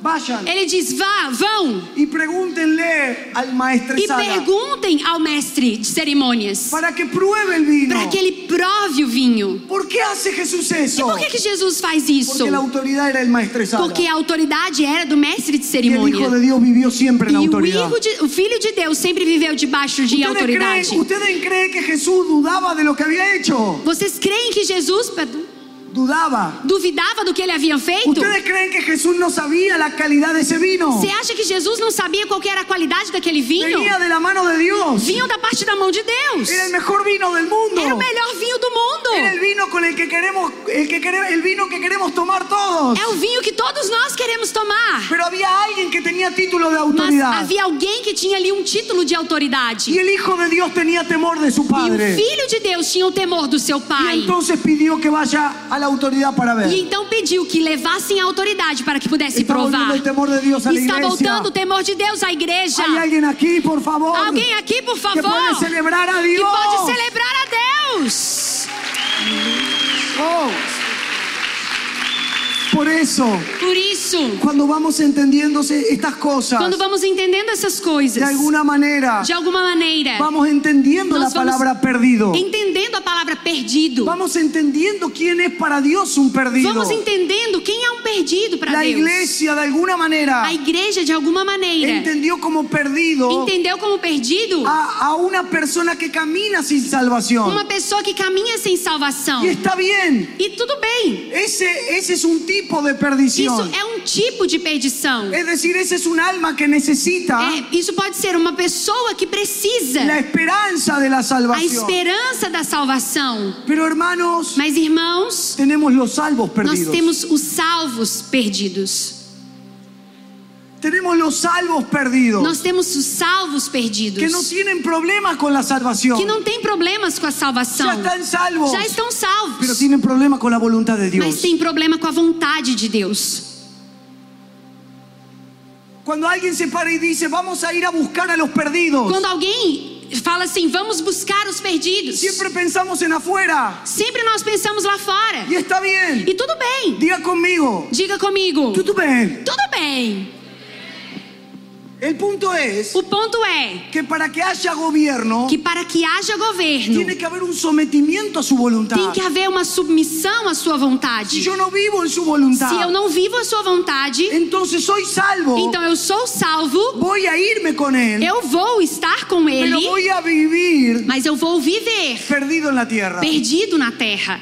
vayan ele diz: vá, vão y pregúntenle al e maestresala perguntem ao mestre de cerimônias para que pruebe el vino. para que ele prove o vinho. ¿Por qué hace Jesús eso? Por que, que Jesus faz isso? Porque la autoridad era el maestresala. Porque a autoridade era do mestre de y el cerimônia. Hijo de Dios vivió siempre en la E o, o filho de Deus sempre viveu debaixo de ¿Ustedes autoridade. creen, ¿Ustedes creen que Jesús dudaba de lo que había hecho? Vocês creem que Jesus Dudaba. duvidava do que ele havia feito? ¿Ustedes creen que Jesús no sabía la calidad de ese vino? Você acha que Jesus não sabia qual era a qualidade daquele vinho? Venía de la mano de Dios. Vinho da parte da mão de Deus. Era el mejor vino del mundo. Era o melhor vinho do Era el mundo. vino con el que queremos, el que queremos, el vino que queremos tomar todos. É o vinho que todos nós queremos tomar. Pero había alguien que tenía título de Mas autoridad. havia alguém que tinha ali um título de autoridade. Y el Hijo de Dios tenía temor de su E o filho de Deus tinha o temor do seu pai. entonces pidió que vaya a la autoridad para ver. E então pediu que levassem a autoridade para que pudesse Está provar. el temor de Dios a la Está iglesia. voltando o temor de Deus à igreja. Hay alguien aquí, por favor, Alguém aqui, por que favor, puede celebrar a que Dios. pode celebrar a Deus. Oh. Por eso, Por isso, cuando vamos entendiendo estas cosas, quando vamos entendendo essas coisas, de alguna manera, de alguma maneira, vamos entendiendo la nós vamos palabra perdido. entendendo a palavra perdido. Vamos entendiendo quién es para Dios un perdido. Vamos entendendo quem é um perdido para La Deus. iglesia, de alguna manera, A igreja, de alguma maneira, entendió como perdido entendeu como perdido a, a una persona que camina sin salvación. uma pessoa que caminha sem salvação. Y está bien. E tudo bem. Esse, ese es un tipo de Isso perdición. é um tipo de perdição. Es decir, ese es un alma que necesita É, isso pode ser uma pessoa que precisa la esperanza de la a esperança da salvação. Pero hermanos, Mas irmãos, tenemos los salvos nós perdidos. temos os salvos perdidos. Tenemos los salvos perdidos. Nós temos os salvos perdidos. Que no tienen problemas con la salvación. que não tem problemas com a salvação. están salvos. Já estão salvos. Pero tienen problemas con la voluntad de Dios. Mas tem problema com a vontade de Deus. Cuando alguien se para y dice, vamos a ir a buscar a los perdidos, Quando alguém fala assim, vamos buscar os perdidos. siempre pensamos en afuera. Sempre nós pensamos lá fora. Y está bien. E tudo bem. Diga conmigo. Diga comigo. Tudo bem. Tudo bem. El punto es O ponto é que para que haya gobierno, que para que haja governo, tiene que haber un sometimiento a su voluntad. tem que haver uma submissão à sua Si vontade. yo no vivo en su voluntad, Se eu não vivo a sua vontade, entonces soy salvo. então eu sou salvo, voy a irme con él, eu vou estar com pero ele, voy a vivir mas eu vou viver perdido en la tierra. perdido na terra,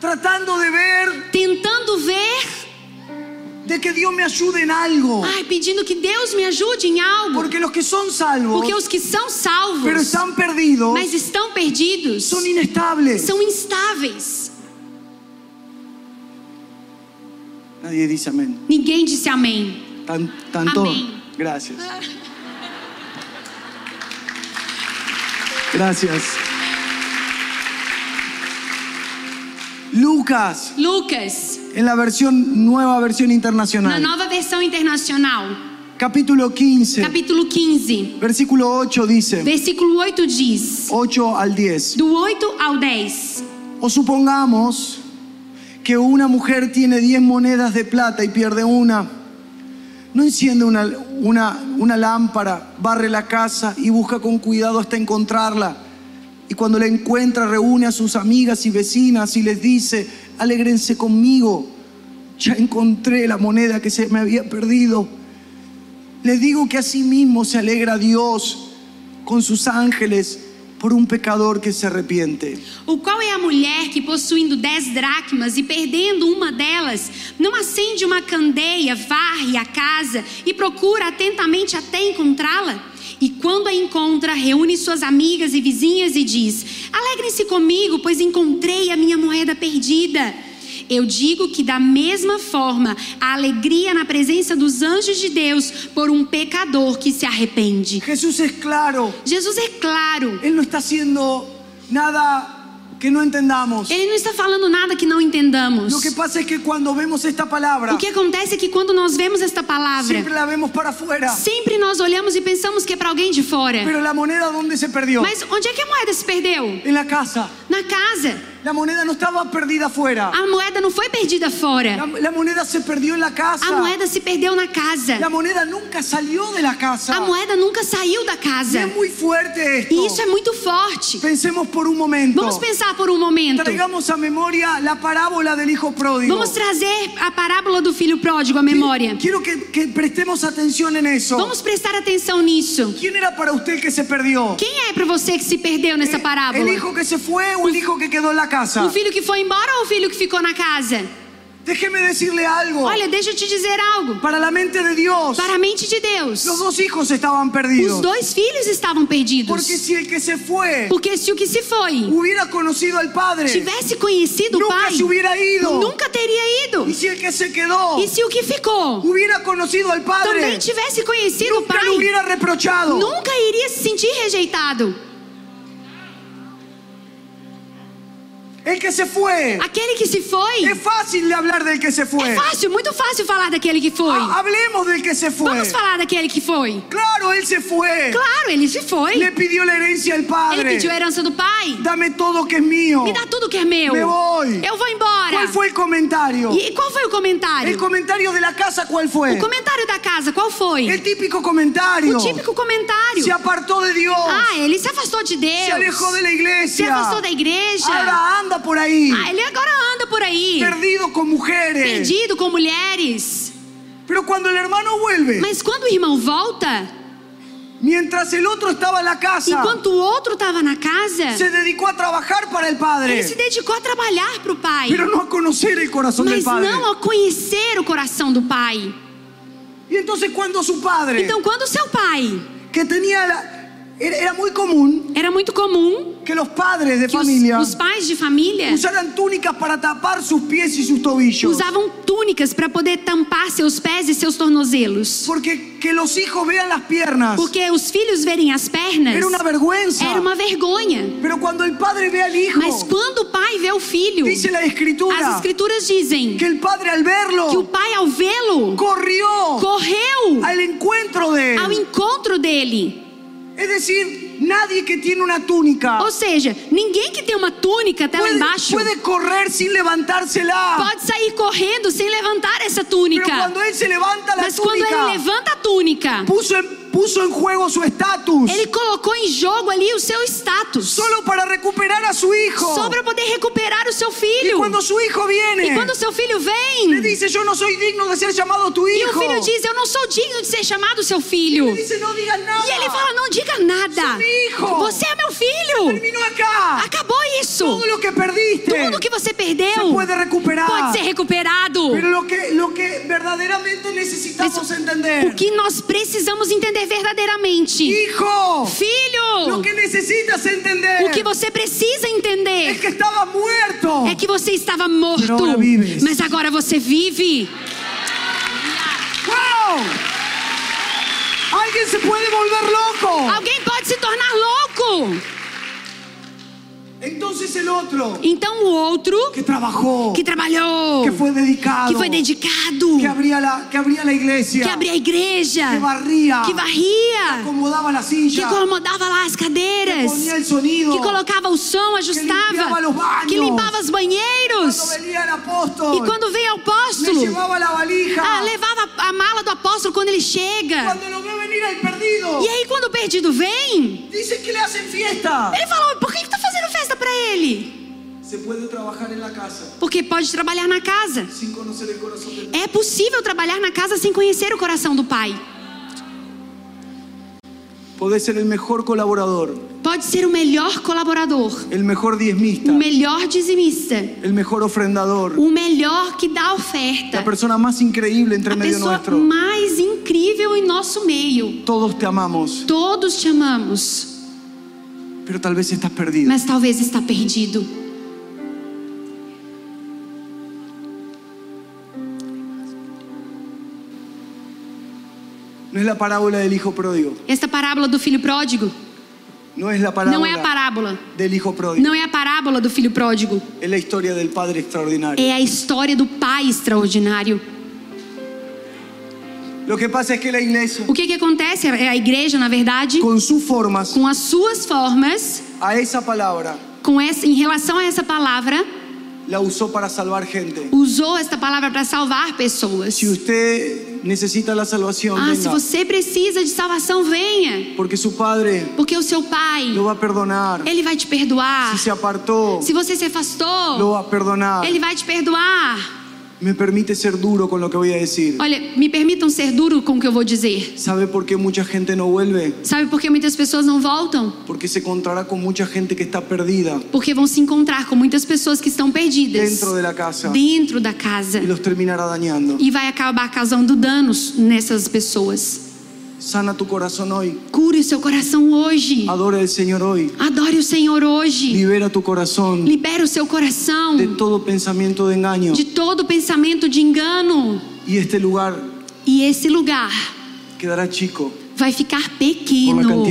Tratando de ver tentando ver, de que Dios me ayude en algo. ai, pedindo que Deus me ajude em algo, Porque los que son salvos, porque os que são pero salvos, están perdidos, mas estão perdidos, son inestables. são instáveis. Nadie dice amén. Ninguém disse amém. Tan- tanto. Amén. Gracias. Gracias. Lucas, Lucas, en la versión nueva versión na internacional, nova versão internacional, capítulo 15, capítulo 15, versículo 8 dice, versículo 8 diz: 8 al 10. do 8 ao 10. O supongamos que una mujer tiene 10 monedas de plata y pierde una. No enciende una, una, una lámpara, barre la casa y busca con cuidado hasta encontrarla. Y cuando la encuentra reúne a sus amigas y vecinas y les dice, alégrense conmigo, ya encontré la moneda que se me había perdido. Les digo que así mismo se alegra Dios con sus ángeles por un pecador que se arrepiente. O qual é a mulher que, possuindo dez dracmas e perdendo uma delas, não acende uma candeia, varre a casa e procura atentamente até encontrá-la? E quando a encontra, reúne suas amigas e vizinhas e diz: Alegrem-se comigo, pois encontrei a minha moeda perdida. Eu digo que da mesma forma, a alegria na presença dos anjos de Deus por um pecador que se arrepende. Jesús es claro. Jesus é claro. Él no está haciendo nada que no entendamos. Ele não está falando nada que não entendamos. Lo que pasa es que cuando vemos esta palabra, O que acontece é que quando nós vemos esta palavra, siempre la vemos para afuera. sempre nós olhamos e pensamos que é para alguém de fora. Pero la moneda, ¿dónde se perdió? Mas onde é que a moeda se perdeu? En la casa. Na casa. La moneda no estaba perdida afuera. A moeda não foi perdida fora. la moneda se perdió en la casa. A moeda se perdeu na casa. La moneda nunca salió de la casa. A moeda nunca saiu da casa. es muy fuerte esto. E isso é muito forte. Pensemos por un momento. Vamos pensar por um momento. Traigamos a memoria la parábola del hijo pródigo. Vamos trazer a parábola do filho pródigo à memória. Quiero que, que prestemos atención en eso. Vamos prestar atenção nisso. ¿Quién era para usted que se perdió? Quem é para você que se perdeu nessa ¿El parábola? hijo que se fue o hijo que quedó en la casa? O filho que foi embora ou o filho que ficou na casa? Déjeme decirle algo. Olha, deixa eu te dizer algo. Para la mente de Dios, Para a mente de Deus, los dos hijos estaban os perdidos. dois filhos estavam perdidos. Porque si el que se fue Porque se o que se foi hubiera conocido al Padre, tivesse conhecido o nunca pai, se hubiera ido. nunca teria ido. Y si el que se quedó E se o que ficou hubiera conocido al Padre, também tivesse conhecido o nunca pai, lo hubiera reprochado. nunca iria se sentir rejeitado. El que se fue. Aquele que se foi, Es fácil de hablar del que se fue. é fácil, muito fácil falar daquele que foi. Ha- Hablemos del que se fue. Vamos falar daquele que foi. Claro, él se fue. Claro, ele se foi. Le pidió la herencia al Ele Padre. pediu a herança do pai. Dame todo que es mío. Me dá tudo que é meu. Me voy. Eu vou embora. ¿Cuál fue el comentario? E qual foi o comentário? El comentario de la casa, ¿cuál fue? O comentário da casa, qual foi? El típico comentario. O típico comentário. Se apartó de Dios. Ah, ele se afastou de Deus. se alejó de la Se iglesia. afastou da igreja. Ahora anda por ahí. Ah, ele agora anda por aí. Perdido con mujeres. Perdido com mulheres. Pero cuando el hermano vuelve, Mas quando o irmão volta, mientras el otro estaba en la casa, enquanto o outro estava na casa, se dedicó a trabajar para el Padre. ele se dedicou a trabalhar para o pai. Pero no a conocer el corazón del Mas Padre. não a conhecer o coração do pai. Y entonces cuando su padre, Então, quando seu pai que tenía la... Era, muy común era muito comum que los padres de que os, os pais de família usaran túnicas para tapar sus pies y sus tobillos. usavam túnicas para poder tampar seus pés e seus tornozelos. Porque que los hijos vean las piernas Porque os filhos verem as pernas era una vergüenza. era uma vergonha. Pero cuando el padre ve al hijo, Mas quando o pai vê o filho, dice la escritura as escrituras dizem que el padre al que o verlo pai, ao vê-lo, corrió correu al encuentro de ao encontro dele. Es decir, nadie que tiene una túnica Ou seja, ninguém que tem uma túnica até lá puede, embaixo puede correr sin levantársela. pode sair correndo sem levantar essa Pero túnica. cuando él se levanta la Mas quando ele levanta a túnica, puso en, puso en juego su estatus ele colocou em jogo ali o seu status. solo para recuperar a su hijo. Só para poder recuperar o seu filho. cuando su hijo viene, E quando seu filho vem, dice, yo no soy digno de ser llamado tu e o hijo. filho diz: Eu não sou digno de ser chamado seu filho. Le dice, no digas nada. E ele fala: Não diga nada. Hijo. Você é meu filho. Acabou isso. Todo lo que perdiste Tudo que você perdeu puede recuperar. pode ser recuperado. Pero lo que, lo que verdaderamente necesitamos entender, O que nós precisamos entender verdadeiramente. hijo, Filho, que necesitas entender o que você precisa entender que estaba muerto. é que você estava morto, agora mas agora você vive. ¡Wow! Alguien se puede volver loco. Alguém pode se tornar louco. Então o outro que trabajó, que trabalhou, que fue dedicado, que foi dedicado, que abría la, que abría la iglesia, que abria a igreja, que barría, que varria, acomodaba la que silla, acomodava lá as que cadeiras, ponía el sonido. que colocava o som, ajustava, os banhos. que limpava os banheiros. apóstol, E quando veio o apóstolo, valija. ah, levava a mala do apóstolo quando ele chega. Perdido, E aí quando o perdido vem, que ele fala: por que, que tá fazendo festa pra ele? Porque pode trabalhar na casa. É possível trabalhar na casa sem conhecer o coração do pai. Podés ser el mejor colaborador, Pode ser o melhor colaborador, el mejor diezmista, o melhor dizimista, el mejor ofrendador, o melhor que dá oferta, persona más increíble entre a pessoa mais incrível em nosso meio. Todos te amamos, Todos te amamos, pero tal vez está perdido. Mas talvez está perdido. É não é a parábola do filho pródigo. Esta parábola do filho pródigo. Não é a parábola. Não é a parábola não é a parábola do filho pródigo. é a história do pai extraordinário. É a história do pai extraordinário. O que, que acontece? É a igreja, na verdade, formas, com as suas formas, a esa palabra, com essa, em relação a essa palavra, la usó para salvar gente. usou esta palavra para salvar pessoas. Si usted necesita la salvación, Ah, se venga, você precisa de salvação, venha. porque su padre Porque o seu pai, lo va a perdonar. ele vai te perdoar. Si se apartó, Se você se afastou, ele vai te perdoar. Me permite ser duro con lo que voy a decir. Olha, me permitam ser duro com o que eu vou dizer. ¿Sabe por qué mucha gente no vuelve? Sabe por que muitas pessoas não voltam? Porque se encontrará con mucha gente que está perdida Porque vão se encontrar com muitas pessoas que estão perdidas dentro de la casa dentro da casa y los terminará dañando. e vai acabar causando danos nessas pessoas. Sana tu corazón hoy. Cure o seu coração hoje. Adora al Señor hoy. Adore o Senhor hoje. Libera tu corazón Libera o seu coração de todo pensamiento de engaño. de todo pensamento de engano. Y este lugar E esse lugar quedará chico vai ficar pequeno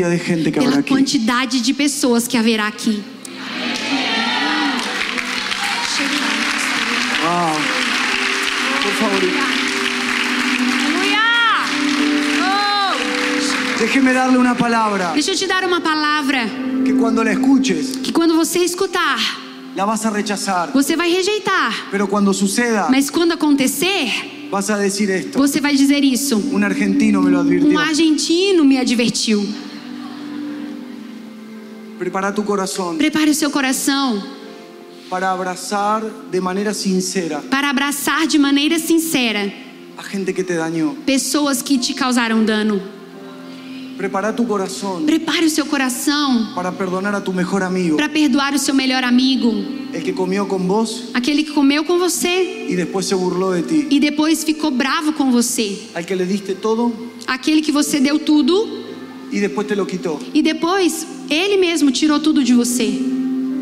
pela aqui. quantidade de pessoas que haverá aqui. Wow. Por favor, déjeme darle una palabra Deixa eu te dar uma palavra que cuando la escuches que quando você escutar, la vas a rechazar. você vai rejeitar. Pero cuando suceda, Mas quando acontecer, vas a decir esto. você vai dizer isso. Un argentino me lo advirtió. Um argentino me advertiu. Prepara tu corazón Prepare o seu coração para abrazar de manera sincera para abraçar de maneira sincera a gente que te dañó. pessoas que te causaram dano. Prepara tu corazón Prepare o seu coração para perdonar a tu mejor amigo, para perdoar o seu melhor amigo, el que comió con vos aquele que comeu com você y después se burló de ti, e depois ficou bravo com você, al que le diste todo aquele que você deu tudo y después te lo quitó. e depois ele mesmo tirou tudo de você.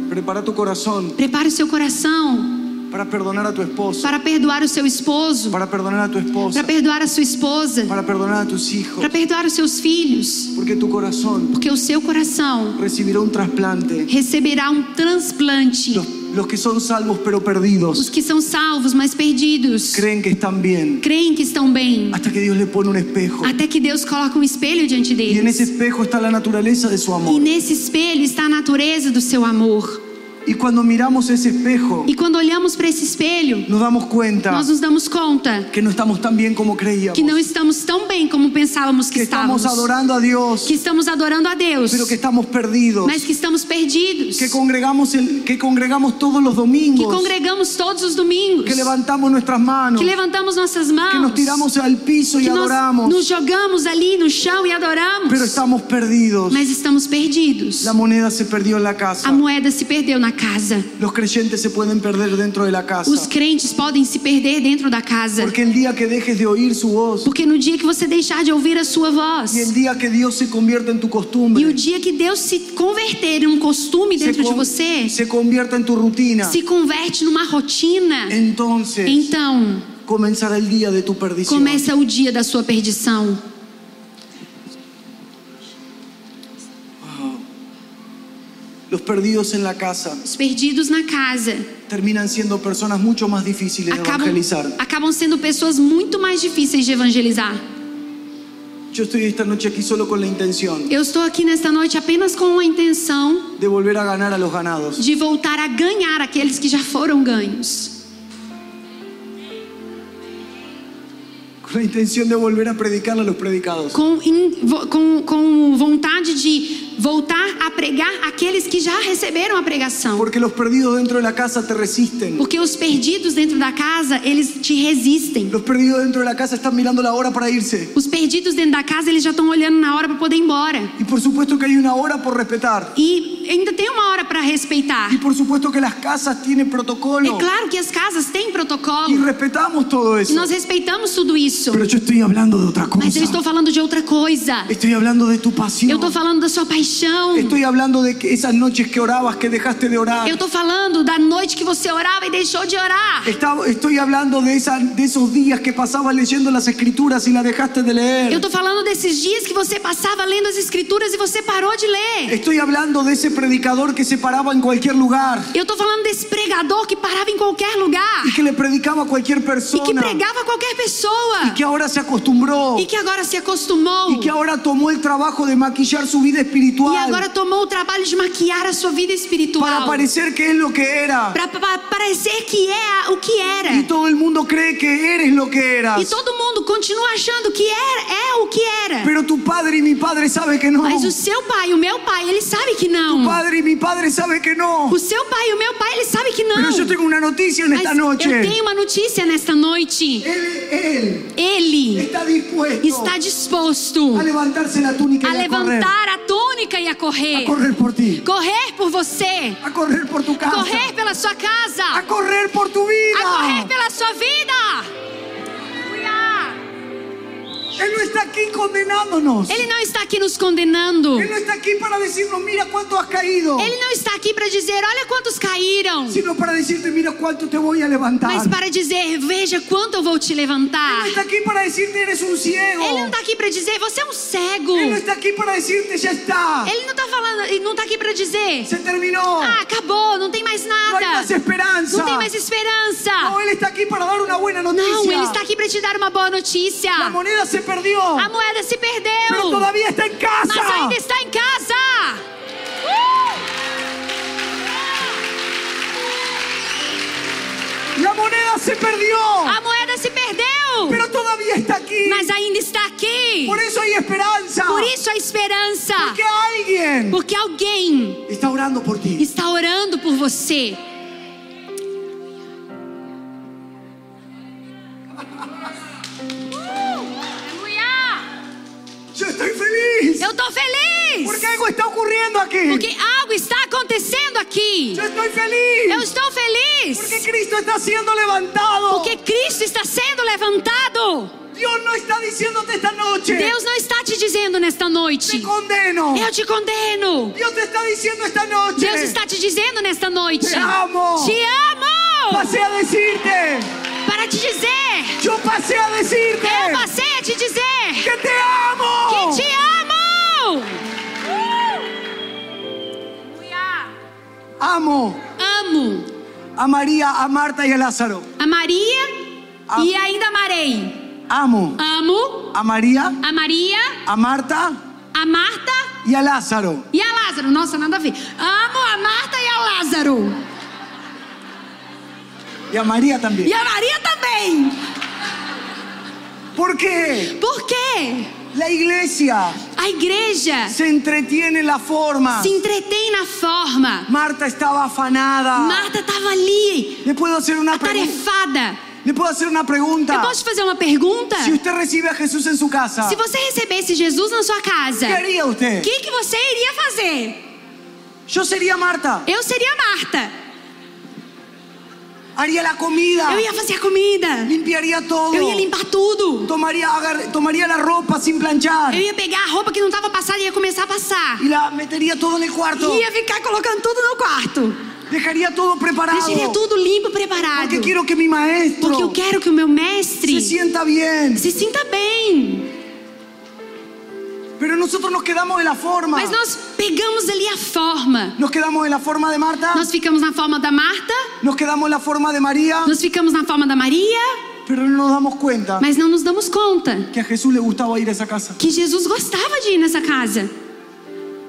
Prepara tu corazón Prepare o seu coração para perdonar a tu esposo, para perdoar o seu esposo, para perdonar a tu esposa, para perdoar a sua esposa, para perdonar a tus hijos, para perdoar os seus filhos, porque tu corazón porque o seu coração recibirá un trasplante. receberá um transplante. Los, los que son salvos pero perdidos Os que são salvos, mas perdidos, que creem que estão bem, hasta que Dios le pone un espejo. até que Deus coloca um espelho diante deles. está de su E amor. nesse espelho está a natureza do seu amor. Y cuando miramos ese espejo, E quando olhamos para esse espelho, nos damos cuenta nós nos damos conta que no estamos tan bien como creíamos. que não estamos tão bem como pensávamos que Que estamos estávamos. adorando a Dios, Que estamos adorando a Deus, pero que estamos perdidos. mas que estamos perdidos. Que congregamos, que congregamos todos Que domingos. congregamos todos os domingos. Que levantamos nuestras manos. Que levantamos nossas mãos. Que nos tiramos al piso que nós adoramos. nos jogamos ali no chão e adoramos. Pero estamos perdidos. Mas estamos perdidos. La moneda se perdió en la A casa. moeda se perdeu na casa. Los creyentes se pueden perder dentro de la casa. Os crentes podem se perder dentro da casa. Porque el día que dejes de oír su voz Porque no dia que você deixar de ouvir a sua voz, y el día que Dios se convierta en tu e o costumbre, dia que Deus se converter em um costume dentro de você, se convierta en tu rutina, se converte numa rotina, entonces então começa o dia da sua perdição. Los perdidos en la casa Os perdidos na casa terminan siendo personas mucho más difíciles de acabam, evangelizar. acabam sendo pessoas muito mais difíceis de evangelizar. Yo estoy esta noche aquí solo con la intención Eu estou aqui nesta noite apenas com a intenção de volver a ganar a los ganados. de voltar a ganhar aqueles que já foram ganhos. Con la intención de volver a predicarle a los predicados. Com, in- vo- com, com vontade de voltar a pregar aqueles que já receberam a pregação. Porque los perdidos dentro de la casa te resisten. Porque os perdidos dentro da casa, eles te resistem. Los perdidos dentro de la casa están mirando la hora para irse. Os perdidos dentro da casa, eles já estão olhando na hora para poder ir embora. Y por supuesto que hay una hora por respetar. E ainda tem uma hora para respeitar. Y por supuesto que las casas É protocolo. claro que as casas têm protocolo. respetamos todo E eso. nós respeitamos tudo isso. Pero yo estoy hablando de Mas eu estou falando de outra coisa. Estoy hablando de tu Eu pasión. estou falando da sua paixão. Estoy hablando de que esas noches que orabas, que dejaste de orar. Eu estou falando da noite que você orava e deixou de orar. Estaba- Estoy hablando de, esa- de esos días que pasabas leyendo las escrituras y las dejaste de Eu leer. estou falando desses dias que você passava lendo as escrituras e você parou de ler. Estoy hablando de ese predicador que se paraba en cualquier lugar Eu estou falando desse pregador que parava em qualquer lugar y que le predicaba a cualquier e que pregava a qualquer pessoa y que ahora se acostumbró e que agora se acostumou y que ahora tomó el trabajo de maquillar su vida e espiritual agora tomou o trabalho de maquiar a sua vida espiritual para parecer que es lo que era. para parecer que é o que era. Y todo mundo cree que eres lo que E eras. todo mundo continua achando que é, é o que era. Pero tu padre y mi padre sabe que no. Mas o seu pai, o meu pai, ele sabe que não. Padre y mi padre sabe que no. O seu pai e o meu pai, ele sabe que não. Pero yo tengo una noticia en Mas esta noche. eu tenho uma notícia nesta noite. Él, él Ele está dispuesto está disposto a levantarse la túnica a a levantar a túnica e a correr. A correr por ti. Correr por você. A correr por tu casa. Correr pela sua A casa. correr por tu vida. A correr pela sua vida. Él no está aquí condenándonos. Ele não está aqui nos condenando. Él no está aquí para decirnos, mira cuánto has caído. Ele não está aqui para dizer, olha quantos caíram. Sino para decirte, mira cuánto te voy a levantar. Mas para dizer, veja quanto eu vou te levantar. no está aquí para decirte, eres un ciego. Ele não está aqui para dizer, você é um cego. Él no está aquí para decirte, ya está. Ele não está falando, ele não está aqui para dizer, Se terminó. ah, acabou, não tem mais No hay nada. más esperanza. Não tem mais esperança. No, Él está aquí para dar una buena noticia. Não, ele está aqui para te dar uma boa notícia. La moneda se perdió. A moeda se Pero perdeu, todavía está en casa. mas ainda está em casa. La moneda se perdió. A moeda se perdeu, Pero todavía está aquí. mas ainda está aqui. Por eso hay esperanza. Por isso a esperança, Que alguien porque alguém está orando por ti. está orando por você. Yo estoy feliz. Eu tô feliz, Porque algo está ocurriendo aquí. porque algo está acontecendo aqui. Yo estoy feliz. Eu estou feliz, Porque Cristo está siendo levantado. porque Cristo está sendo levantado. Dios no está diciéndote esta noche. Deus não está te dizendo nesta Te noite, condeno. eu te condeno. Te está diciendo esta noche. Deus está te dizendo nesta noite, Te amo. te amo. Pasé a decirte. Para te dizer, Yo pasé a decirte. eu passei a te dizer Que te amo. Te amo. Amo Amo a María, a Marta y a Lázaro. a Maria e ainda amarei. Amo Amo a María, a Maria, a Marta a Marta y a Lázaro. e a Lázaro. Nossa, nada a ver. Amo a Marta e a Lázaro. Y a María también. E a Maria também. ¿Por qué? Por quê? La iglesia A igreja se entretiene en la forma. se entretém na forma. Marta estaba afanada. Marta estava ali, ¿Le puedo hacer una pregunta? atarefada. ¿Le puedo hacer una pregunta? Eu posso te fazer uma pergunta? Si usted recibe a Jesús en su casa, Se você recebesse Jesus na sua casa, ¿qué haría o usted? que, que você iria fazer? Yo sería Marta. Eu seria Marta. Haría la comida. Eu ia fazer a comida. Limpiaría todo. Eu ia limpar tudo. Tomaría, agar- tomaría la ropa sin planchar. Eu ia pegar a roupa que não estava passada e ia começar a passar. Y la metería todo en el cuarto. E ia ficar colocando tudo no quarto. Dejaría todo preparado. Deixaria tudo limpo, preparado. Porque quiero que mi maestro Porque eu quero que o meu mestre se sienta bien. se sinta bem. Mas nós pegamos ali a forma. Nos quedamos en la forma de Marta. Nós ficamos na forma da Marta, Nos quedamos en la forma de María. nós ficamos na forma da Maria, Pero no nos damos cuenta mas não nos damos conta que a Jesús le gustaba ir a esa casa. que Jesus gostava de ir nessa casa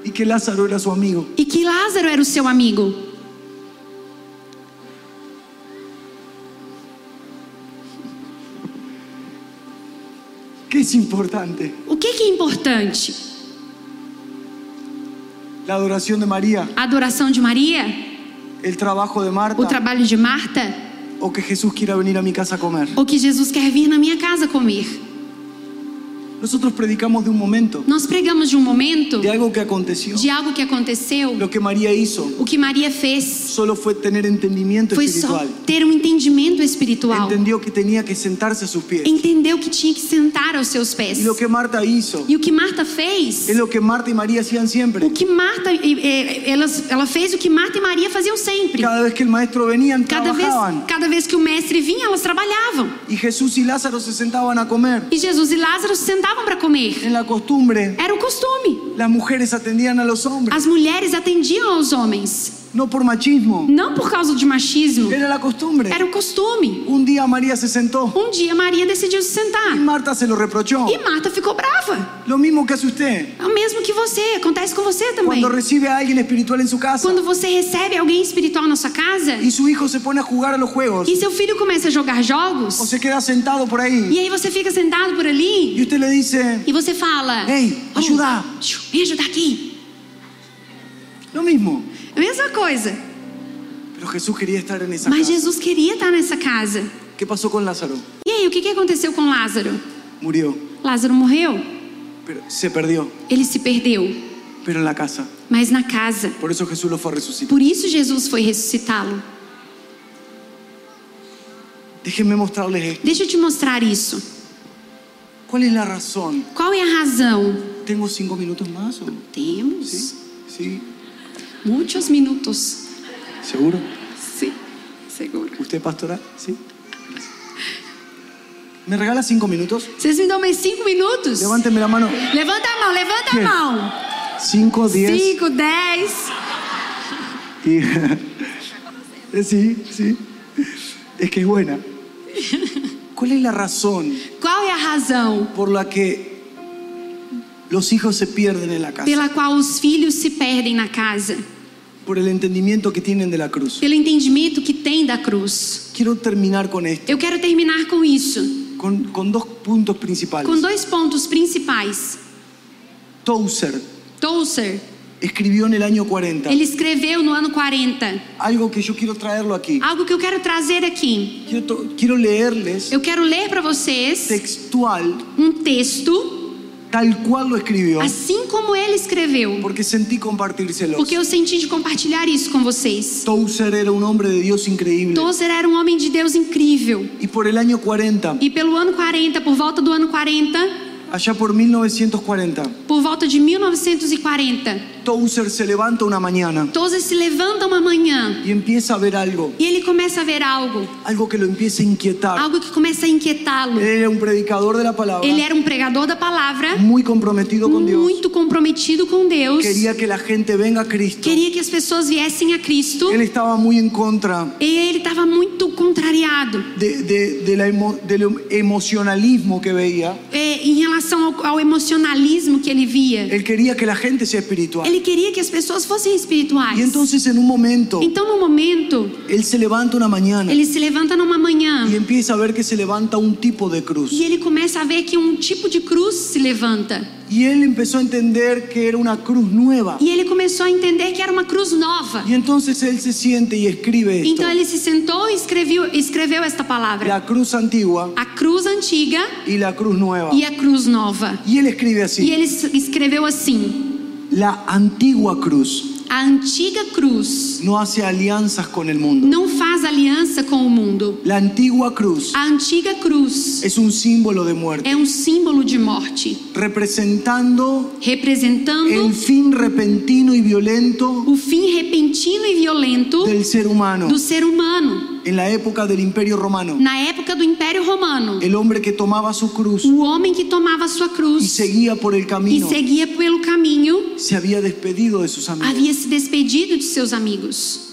Y que Lázaro era su amigo. e que Lázaro era o seu amigo. Es importante? O que, que é importante? La adoración de María, A adoração de Maria, el trabajo de Marta o trabalho de Marta, o que Jesús quiera venir a mi casa a comer. ou que Jesus quer vir na minha casa comer. Nosotros predicamos de un momento, Nós pregamos de um momento, de algo que aconteció. de algo que aconteceu. Lo que María hizo O que Maria fez solo fue tener entendimiento foi só espiritual. ter um entendimento espiritual. Entendió que tenía que sentarse a sus pies. Entendeu que tinha que sentar aos seus pés. Y lo que Marta hizo E o que Marta fez, es lo que Marta y María hacían siempre. o que Marta, e- e- elas, ela fez o que Marta e Maria faziam sempre. Cada vez que el maestro Cada vez, trabajaban. cada vez que o mestre vinha, elas trabalhavam. Y Jesús y Lázaro se sentaban a comer. E Jesus e Lázaro se sentavam para comer. En la costumbre, Era o costume. las mujeres atendían a los hombres, As mulheres atendiam aos homens, no por machismo. não por causa de machismo. Era la costumbre. Era o costume. Un día María se sentó Um dia Maria decidiu se sentar. Marta se lo reprochó. E Marta ficou brava. Lo mismo que usted. É o mesmo que você, acontece com você também. Cuando recibe a alguien espiritual en su casa Quando você recebe alguém espiritual na sua casa y su hijo se pone a jugar a los juegos e seu filho começa a jogar jogos, se queda sentado por ahí e aí você fica sentado por ali y usted le dice, e você fala: Ei, "Oh, ajuda." tchu, Vem ajudar aqui. lo mismo. A mesma coisa. Mas. Jesus queria estar nessa casa. ¿Qué pasó con Lázaro? E aí, o que, que aconteceu com Lázaro? Murió, Lázaro morreu. pero se perdió, Ele se perdeu, pero en la casa. mas na casa. Por eso Jesús lo fue a resucitar. Por isso Jesus foi ressuscitá-lo. Deixa eu te mostrar isso. ¿Cuál es la razón? Qual é a razão? ¿Tengo cinco minutos más? o- Temos ¿Sí? ¿Sí? Muitos minutos. ¿Seguro? Sim, seguro. ¿Usted, pastora? ¿Sí? ¿Me regala cinco minutos? Vocês me dão mais cinco minutos? Levánteme la mano. Levanta a mão, levanta ¿Qué? a mão. Cinco, diez. Cinco, dez. Y... Eh, sí, sí. Es que es buena. ¿Cuál es la razón Qual é a razão por la que los hijos se pierden en la casa? pela qual os filhos se perdem na casa? Por el entendimiento que tienen de la cruz. Pelo entendimento que tem da cruz. Quiero terminar con esto, Eu quero terminar com isso, con, con dos puntos principales. com dois pontos principais. Tozer Tozer, escribió en el año 40 ele escreveu no ano 40 algo que yo quiero traerlo aquí. algo que eu quero trazer aqui. Quiero, quiero leerles Eu quero ler para vocês textual um texto tal cual lo escribió, assim como ele escreveu, porque sentí compartírselos. porque eu senti de compartilhar isso com vocês. Tozer era un hombre de Dios increíble. Tozer era um homem de Deus incrível. Y por el año 40, E pelo ano 40, por volta do ano 40, allá por 1940, por volta de 1940, Tozer se levanta una mañana. Tozer se levanta uma manhã. Y empieza a ver algo, e ele começa a ver algo, algo que lo empieza a inquietar. algo que começa a inquietá-lo. Él era un predicador de la palabra, Ele era um pregador da palavra, muy comprometido con Dios. muito comprometido com Deus, Quería que la gente venga a Cristo. queria que as pessoas viessem a Cristo. Él estaba muy en contra e ele estava muito contrariado. de, de- de la emo- del emocionalismo que veía. é, em relação ao, ao emocionalismo que ele via. Él quería que la gente sea espiritual. Ele queria que as pessoas fossem espirituais. Y entonces en un momento, Então, no momento, él se levanta una mañana ele se levanta numa manhã y empieza a ver que se levanta un tipo de cruz. e ele começa a ver que um tipo de cruz se levanta. Y él empezó a entender que era una cruz nueva. E ele começou a entender que era uma cruz nova. Y entonces él se siente y escribe esto. Então ele se sentou e escreveu, escreveu esta palavra: La cruz antigua a cruz antiga y la cruz nueva. e a cruz nova. Y él escribe E así. ele es- escreveu assim: La antigua cruz a antiga cruz no hace alianzas con el mundo. não faz aliança com o mundo. La antigua cruz A antiga cruz es un símbolo de muerte, é um símbolo de morte, representando representando el fin repentino y violento o fim repentino e violento del ser humano do ser humano en la época del Imperio Romano. na época do Império Romano. El hombre que tomaba su cruz O homem que tomava sua y cruz seguía por el e camino seguia pelo caminho se había despedido de sus amigos. havia se despedido de seus amigos.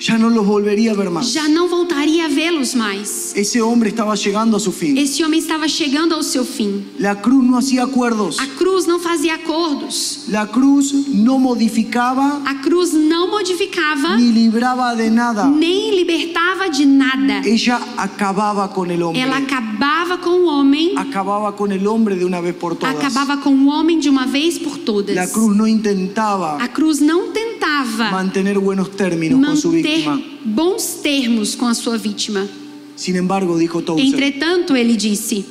Ya no los volvería a ver más. Já não voltaria a vê-los mais. Ese hombre estaba llegando a su fin. Esse homem estava chegando ao seu fim. La cruz no hacía acuerdos. A cruz não fazia acordos. La cruz no modificaba A cruz não modificava ni libraba de nada. nem libertava de nada. Ella acababa con el hombre. Ela acabava com o homem, Acababa con el hombre de una vez por todas. acabava com o homem de uma vez por todas. La cruz no intentaba A cruz não mantener buenos términos con su manter víctima. bons termos com a sua vítima. Sin embargo, dijo Entretanto, ele disse: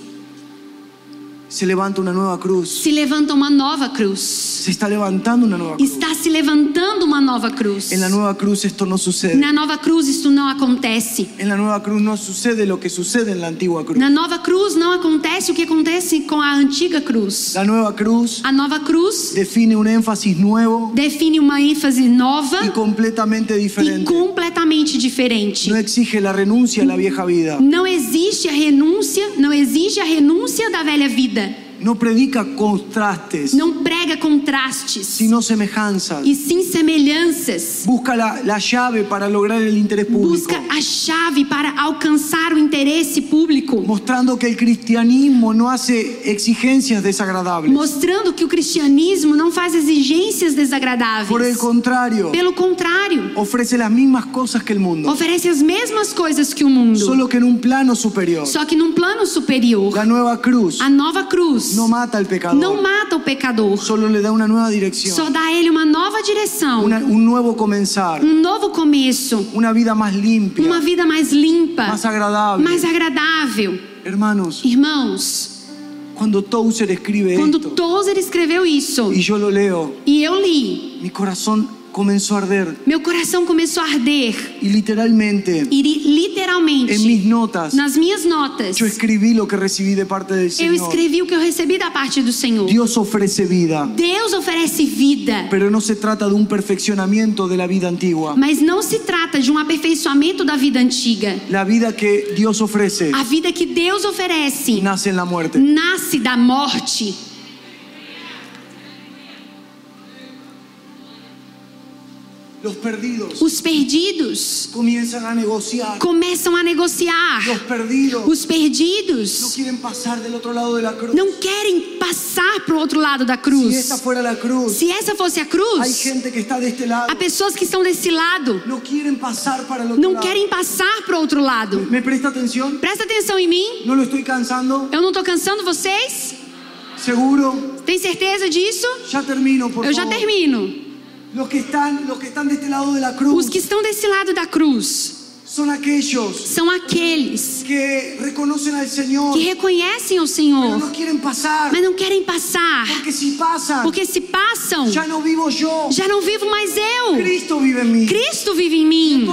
se levanta una nueva cruz. se levanta uma nova cruz. Se está levantando una nueva cruz. Está se levantando uma nova cruz. En la nueva cruz esto no sucede. Na nova cruz isso não acontece. En la nueva cruz no sucede lo que sucede en la antigua cruz. Na nova cruz não acontece o que acontece com a antiga cruz. La nueva cruz A nova cruz define un énfasis nuevo define uma ênfase nova y completamente e diferente. completamente diferente. No exige la renuncia a la vieja vida. Não existe a renúncia, não exige a renúncia da velha vida. No predica contrastes, Não prega contrastes sino semejanzas. e sim semelhanças. Busca la, la llave para lograr el interés público. Busca a chave para alcançar o interesse público, Mostrando que el cristianismo no hace exigencias desagradables. mostrando que o cristianismo não faz exigências Por el desagradáveis. contrario, Pelo contrário, ofrece las mismas cosas que el mundo. oferece as mesmas coisas que o mundo, Solo que en un plano superior. só que num plano superior. La nueva cruz A nova cruz no mata al pecador. não mata o pecador, Solo le da una nueva dirección. só dá a ele uma nova direção, Una- un nuevo comenzar. um novo começo, Una vida más limpia. uma vida mais limpa, Más agradable. mais agradável. Hermanos, Irmãos, cuando Tozer escribe quando Tozer escreveu isso yo lo leo, e eu li, mi corazón comenzó a arder meu coração começou a arder y literalmente e li- literalmente en mis notas nas minhas notas yo escribí lo que recibí de parte del eu Señor. escrevi o que eu recebi da parte do Senhor. Dios ofrece vida, Deus oferece vida, pero no se trata de un perfeccionamiento de la vida antigua. mas não se trata de um aperfeiçoamento da vida antiga. La vida que Dios ofrece A vida que Deus oferece nace en la muerte. nasce da morte. Os perdidos comienzan a negociar. começam a negociar. Os perdidos não querem passar para o outro lado da cruz. fuera la cruz, Se essa fosse a cruz, gente que está de este lado. há pessoas que estão desse lado não querem passar para o outro lado. ¿Me presta atención? Presta atenção em mim. ¿No lo estoy cansando? Eu não tô cansando vocês? ¿Seguro? Tem certeza disso? Ya termino, Eu já favor. termino. Os que estão desse lado da cruz son aquellos são aqueles que reconocen al Señor, que reconhecem o Senhor, no quieren pasar. mas não querem passar. Porque si pasan, Porque se passam, ya no vivo yo. já não vivo mais eu. Cristo vive en mí. Cristo vive em mim.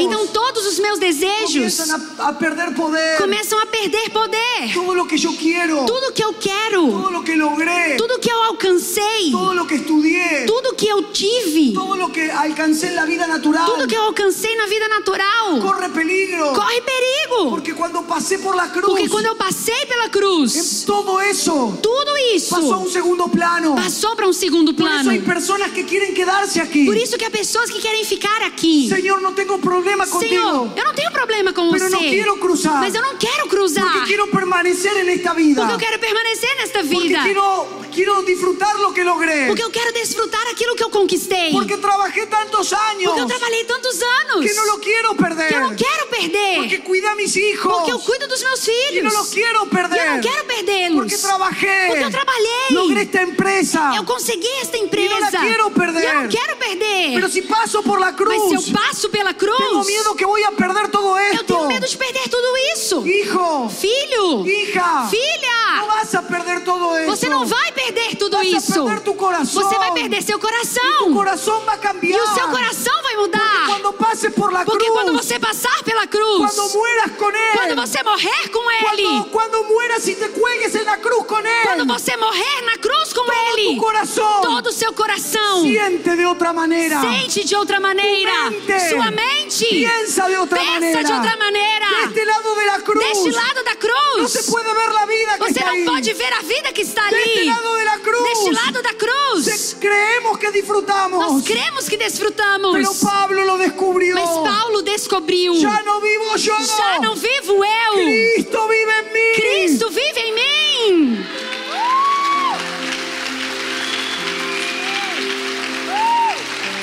Então todos os meus desejos comienzan a, a perder poder. começam a perder poder. Todo lo que yo quiero, Tudo que eu quero, todo lo que logré, tudo que eu alcancei, todo lo que estudié, tudo que eu tive, todo lo que alcancé en la vida natural, tudo que eu alcancei na vida natural, corre peligro. corre perigo. Porque cuando pasé por la cruz, Porque quando eu passei pela cruz, todo eso tudo isso pasó a un segundo plano. passou para um segundo Por eso plano. hay personas que quieren quedarse aquí. Por isso que há pessoas que querem ficar aqui. Señor, no tengo problema Senhor, contigo. eu não tenho problema com Pero você. no quiero cruzar. Mas eu não quero cruzar. Porque quiero permanecer en esta vida. Porque eu quero permanecer nesta Porque vida. quiero, quiero disfrutar lo que logré. Porque eu quero desfrutar aquilo que eu conquistei. Porque trabajé tantos años Porque eu trabalhei tantos anos. que no lo quiero perder. eu não quero perder. Porque cuidé a mis hijos. Porque eu cuido dos meus filhos. y no los quiero perder. E eu não quero perdê-los. Porque trabajé. Porque eu trabalhei. Logré esta empresa. Eu consegui esta empresa. E não la quero perder. E eu não quero perder. Pero si paso por la cruz, Mas se eu passo pela cruz, tengo miedo que voy a perder todo eu esto. tenho medo de perder tudo isso. Hijo, Filho, hija, no filha, vas a perder todo esto. você não vai perder tudo Vas a isso. perder tu corazón. Você vai perder seu coração. corazón va a cambiar. E o seu coração vai Porque mudar. cuando pases por la Porque cruz, quando você passar pela cruz, cuando mueras con Él, quando você morrer com Ele, cuando, cuando mueras y te cuelgues en la cruz con Él, quando você morrer na cruz com Ele, tu corazón todo o seu coração siente de otra manera. sente de outra maneira. Mente Sua mente piensa de otra pensa manera. de outra maneira. De este lado de la cruz Deste lado da cruz, se puede ver la vida que você está não ahí. pode ver a vida que está Deste ali. lado de la cruz Deste lado da cruz, se- creemos que disfrutamos. nós cremos que desfrutamos. Pero Pablo lo descubrió. Mas Paulo descobriu: Ya no vivo yo. já não vivo eu, Cristo vive en mí. Cristo vive em mim.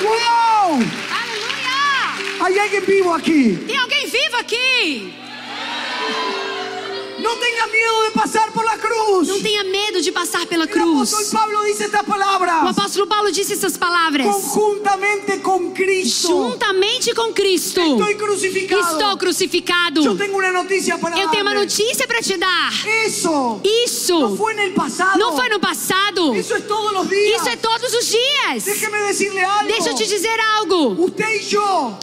¡Wow! Aleluia! Hay alguien vivo aquí. Tem alguém vivo aqui? No tenga miedo de pasar por la cruz. Não tenha medo de passar pela El apóstol cruz. Pablo dice estas O palabras. apóstolo Paulo disse essas palavras. Conjuntamente con Cristo. Juntamente com Cristo. Estoy crucificado. Estou crucificado. Yo tengo una noticia para Eu tenho uma notícia para te dar. Isso no fue en el pasado. não foi no passado. Eso es todos los días. Isso é todos os dias. Deixa eu te dizer algo.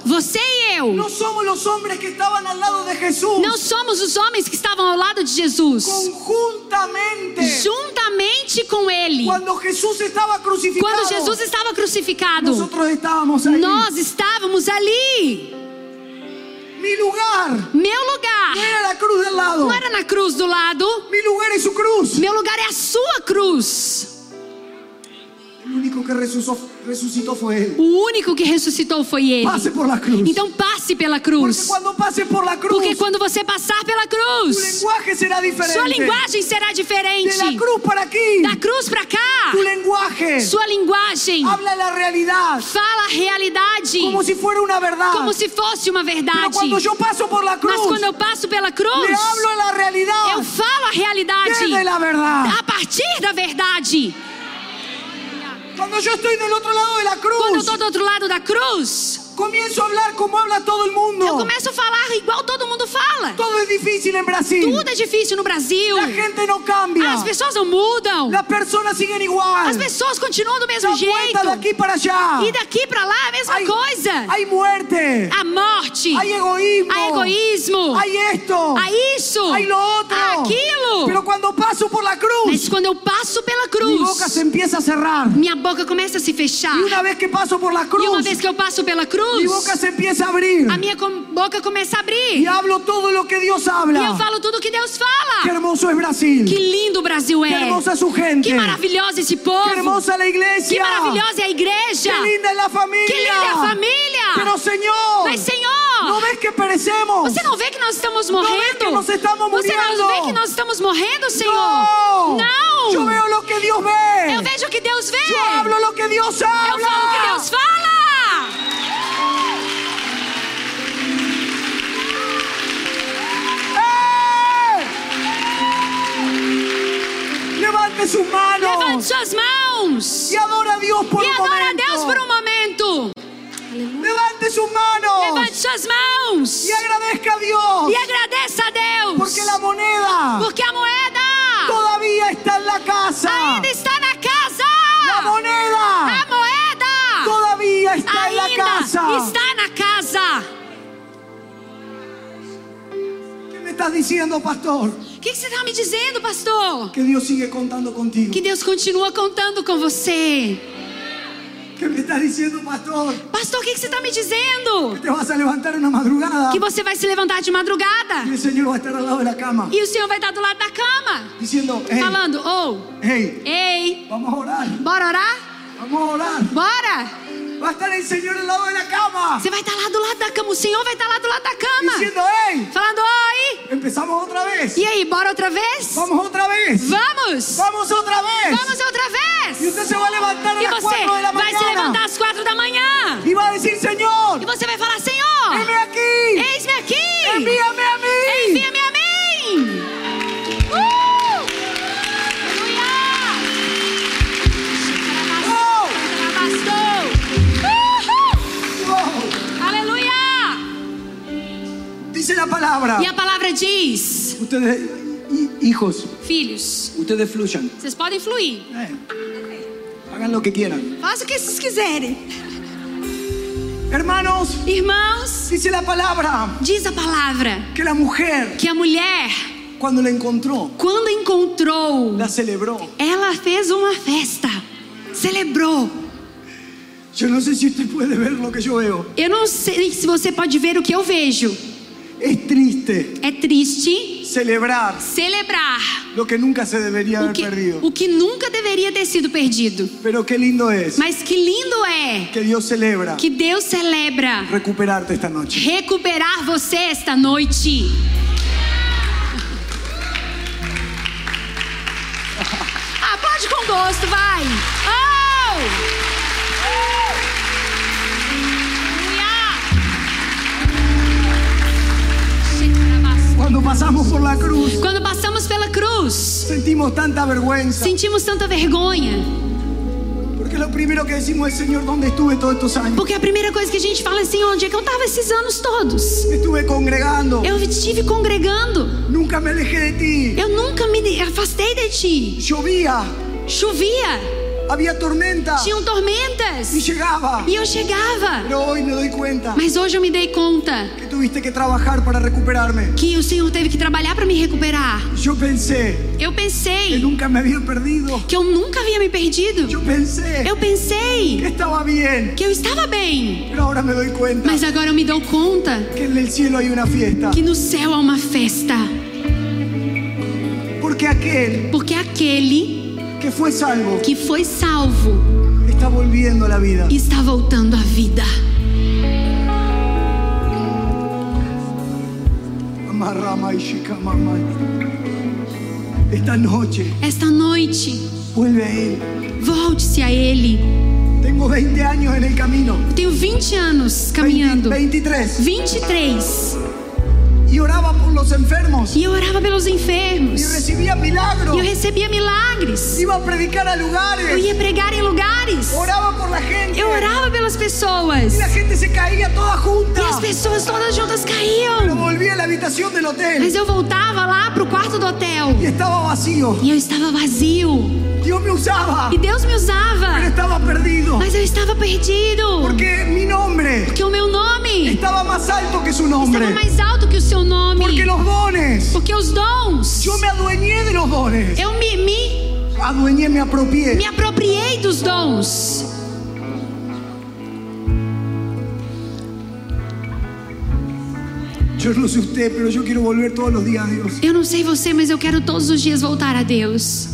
Você e eu no somos los hombres que estaban al lado de Jesús. não somos os homens que estavam ao lado de Jesus. Conjuntamente. Juntamente com Ele. Cuando Jesús estaba crucificado. Quando Jesus estava crucificado, Nosotros estábamos ahí. nós estávamos ali. Mi lugar Meu lugar no era la cruz del lado. não era na cruz do lado. Mi lugar es su cruz. Meu lugar é a sua cruz. Único que resucitó fue Él. O único que ressuscitou foi Ele. Pase por la cruz. Então passe pela Porque cruz. cuando pase por la cruz, Porque quando você passar pela cruz, sua linguagem será diferente. la cruz para aquí, Da cruz pra cá, sua linguagem fala a realidade como si fuera una verdad. como se fosse uma verdade. la cruz, Mas quando eu passo pela cruz, eu falo a realidade a partir da verdade. Cuando yo estoy del otro lado de la Quando eu cruz, tô do outro lado da cruz, comienzo a hablar como habla todo mundo. eu começo a falar igual todo mundo fala. Todo es difícil en Brasil. Tudo é difícil no Brasil. La gente no cambia. As pessoas não mudam. Las personas siguen igual. As pessoas continuam do mesmo Da jeito. aquí para allá. E daqui pra lá a mesma Hay, coisa. hay muerte. A morte. Hay egoísmo. Há egoísmo. Hay esto. Há isso. Hay lo otro. Há aquilo. Pero cuando paso por la cruz, Mas quando eu passo pela cruz, boca se empieza a cerrar. minha boca começa a se fechar. Y una vez que paso por la E uma cruz, vez que eu passo pela cruz, mi boca se empieza a abrir. a minha boca começa a abrir. Y hablo todo lo que Dios E eu habla. falo tudo que Deus fala. hermoso es Brasil. Que lindo o Brasil é. hermosa es su gente. Que maravilhoso esse povo. hermosa la Que iglesia. maravilhosa é a igreja. Qué linda es la familia. Que linda é a família. Pero Señor, Mas, Senhor, ¿no ves que perecemos? você não vê que nós estamos vê morrendo? que nós estamos Você não vê que nós estamos morrendo, Senhor? No. Não. Yo veo lo que Dios ve. Eu vejo o que Deus vê. Yo hablo lo que Dios Eu habla. falo o que Deus fala. Levante sus manos Levante suas mãos. y adora a Dios por E un adora a momento. Deus por um momento. Levante sus manos Levante suas mãos. y agradezca a Dios E agradeça a Deus. porque la moneda Porque a moeda todavía está en la casa. ainda está na casa. La moneda A moeda todavía está en la ainda casa. está na casa. ¿Qué me estás diciendo, pastor? O que, que você está me dizendo, pastor? Que Dios sigue contando contigo. Que Deus continua contando com você. ¿Qué me estás diciendo, pastor? Pastor, o que, que você está me dizendo? Que te vas a levantar una madrugada Que você vai se levantar de madrugada. y el Señor va a estar al lado de la cama E o Senhor vai estar do lado da cama. diciendo, hey, Falando, oh, hey, ei, vamos orar, bora orar? vamos orar. Bora! Va a estar el Señor al lado de la cama Você vai estar lá do lado da cama. O Senhor vai estar lá do lado da cama. diciendo, hey, Falando, oi! empezamos otra vez. E aí, bora outra vez? Vamos otra vez. Vamos! Vamos otra vez. Vamos outra vez! Y usted se va a levantar E você 4 de la vai se levantar às quatro da manhã. y va a decir, Señor, E você vai falar, Senhor, heme aquí, eis-me aqui. envíame a mí. Envia-me a Dice la palabra. E a palavra diz: Ustedes, hi- hijos, Filhos, ustedes fluyan. vocês podem fluir. Eh, hagan lo que quieran. Faça o que vocês quiserem. Hermanos, Irmãos, dice la palabra diz a palavra que la mujer, que a mulher, cuando la encontró, quando encontrou, la celebró. ela fez uma festa, celebrou. Yo no sé si usted puede ver lo que yo veo. Eu não sei se você pode ver o que eu vejo. Es triste É triste celebrar celebrar lo que nunca se o haber que, perdido. o que nunca deveria ter sido perdido. Pero qué lindo es Mas que lindo é que Dios celebra que Deus celebra recuperarte esta noche. recuperar você esta noite. Aplaude com gosto, vai. Oh! Aleluia! Cuando pasamos por la cruz, Quando passamos pela cruz, sentimos tanta vergüenza. sentimos tanta vergonha. Porque lo primero que decimos es, Señor, ¿dónde estuve todos estos años? Porque a primeira coisa que a gente fala é assim: onde é que eu estava esses anos todos? Estuve congregando. Eu estive congregando. Nunca me alejé de ti. Eu nunca me afastei de ti. Llovía, Chovia, había tormenta tinham tormentas. y llegaba. E eu chegava. Mas hoje eu me dei conta que tuviste que trabajar para recuperarme. que o Senhor teve que trabalhar para me recuperar. Yo pensé Eu que pensei nunca me había perdido. que eu nunca havia me perdido. Eu que pensei estaba bien. que eu estaba bem. Ahora me doy cuenta Mas agora eu me dou conta que el cielo hay una fiesta. que no céu há uma festa. Porque aquel Porque aquele que fue salvo que foi salvo está volviendo a la vida. está voltando à vida. Esta noche Esta noite, vuelve a Él. volte-se a Ele. Tengo 20 años en el camino. Tenho 20 anos 20 caminhando. 23. 23. Y oraba por los enfermos. E eu orava pelos enfermos. recibía milagros. E eu recebia milagres. Iba a predicar a Eu lugares. ia pregar em lugares. Oraba por la gente. Eu orava pelas pessoas. Y la gente se caía toda junta. E as pessoas todas juntas caíam. volví a la habitación del hotel. Mas eu voltava lá pro quarto do hotel. Y estaba vacío. E eu estava vazio. Dios me usaba. E Deus me usava. Mas eu estava perdido. Porque mi nombre Porque o meu nome estaba más alto que su estava nombre. mais alto que o seu nome. Porque los dones. Porque os dons. Yo me adueñé de los dones. Eu me, me, Adueñé, me apropié. me apropriei dos dons. Yo no sé usted, pero yo quiero volver todos los días a Dios. Eu não sei você, mas eu quero todos os dias voltar a Deus.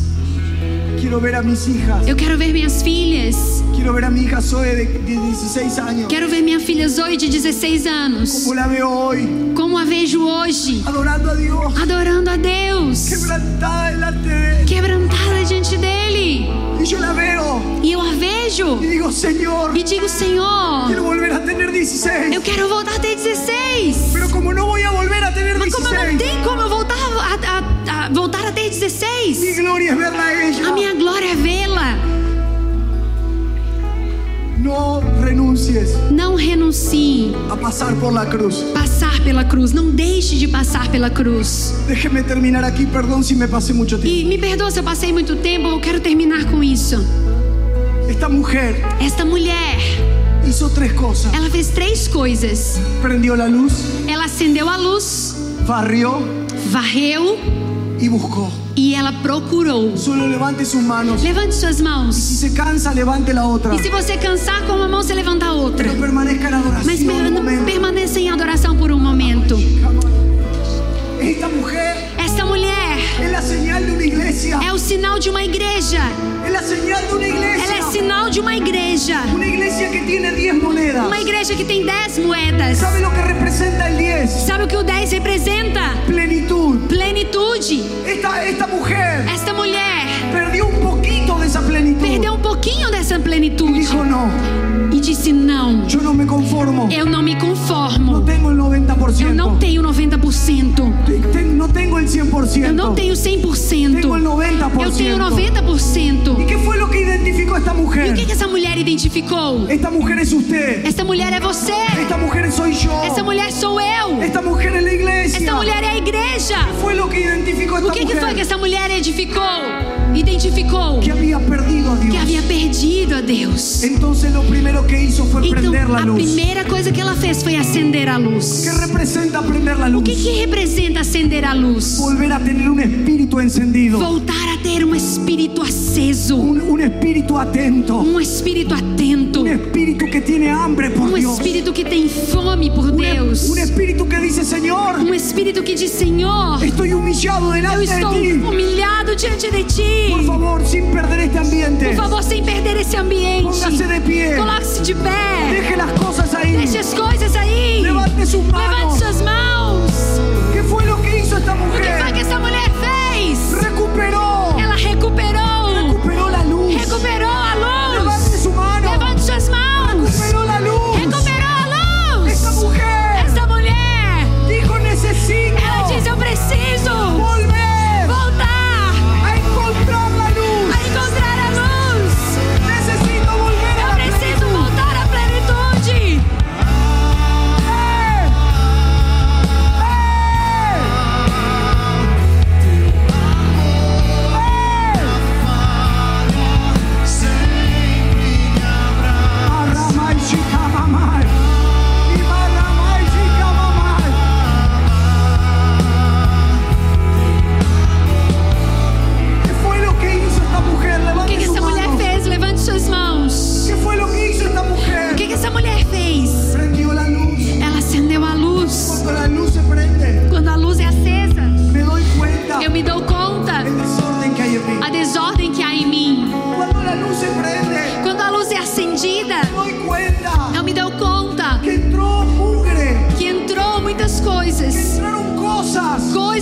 Quiero ver a mis hijas. Eu quero ver minhas filhas. Quiero ver a mi hija Zoe de, de 16 años. Quero ver minha filha Zoe de 16 anos. Como la veo hoy. Como a vejo hoje. Adorando a Dios. Adorando a Deus. Quebrantada delante de. Quebrantada diante dele. Y yo la veo. E eu a vejo. Y digo, Señor, E digo, Senhor, quiero volver a tener 16. eu quero voltar a ter 16. Pero como no voy a volver a tener Mas como não 16, tem como eu voltar a, a- a- voltar a ter mi 16, gloria es verla a ella. a minha glória é vê-la. No renuncies Não renuncie. a pasar por la cruz. Passar pela cruz. Não deixe de passar pela cruz. Déjeme terminar aquí, perdón si me pasé mucho tiempo. E me perdoa se eu passei muito tempo, eu quero terminar com isso. Esta mujer Esta mulher, hizo tres cosas. ela fez três coisas. Prendió la luz, Ela acendeu a luz, barrió varreu y buscó. E ela procurou. Solo levante sus manos. Levante suas mãos. se cansa, levante la otra. E se você cansar com uma mão, você levanta a outra. Mas permaneça em sinal de uma igreja. Ela é sinal de uma igreja. Una iglesia que tiene 10 monedas. Uma igreja que tem 10 moedas. ¿Sabe lo que representa el 10? Sabe o que o 10 representa? Plenitud. Plenitude. Esta, esta mujer Esta mulher perdió un poquito de esa plenitud. perdeu um pouquinho dessa plenitude dijo, no, e disse: Não, yo no me conformo. eu não me conformo. tengo el 90%. Eu não tenho 90%. Te- te- no tengo el 100%. Eu não tenho 100%. Tengo el 90%. Eu tenho ¿Y 90%. qué fue lo que identificó a esta E o que, que essa mulher identificou? Esta mujer es usted. Essa mulher é você. Esta mujer soy yo. Essa mulher sou eu. Esta mujer es la iglesia. Essa mulher é a igreja. ¿Qué fue lo que a O esta que, que mujer? foi que essa mulher edificou? Identificou Que había perdido a que Dios. havia perdido a Deus. Entonces lo primero que hizo fue Então, prender la a luz. primeira coisa que ela fez foi acender a luz. ¿Qué representa prender la O luz? que, que representa acender a luz? Volver a tener un espíritu encendido. Voltar ter um espírito aceso, Un, un espíritu atento. um espírito atento, Un espíritu que tiene hambre por um Dios. espírito que tem fome por Un, Deus, un espíritu que dice, Señor, um espírito que diz: Senhor, estoy humillado eu delante de estou ti. humilhado diante de ti. Por favor, sin perder este ambiente. Por favor, sem perder esse ambiente, Póngase de pie. coloque-se de pé, Deje las cosas ahí. deixe as coisas aí, Levante sus levante manos. suas mãos.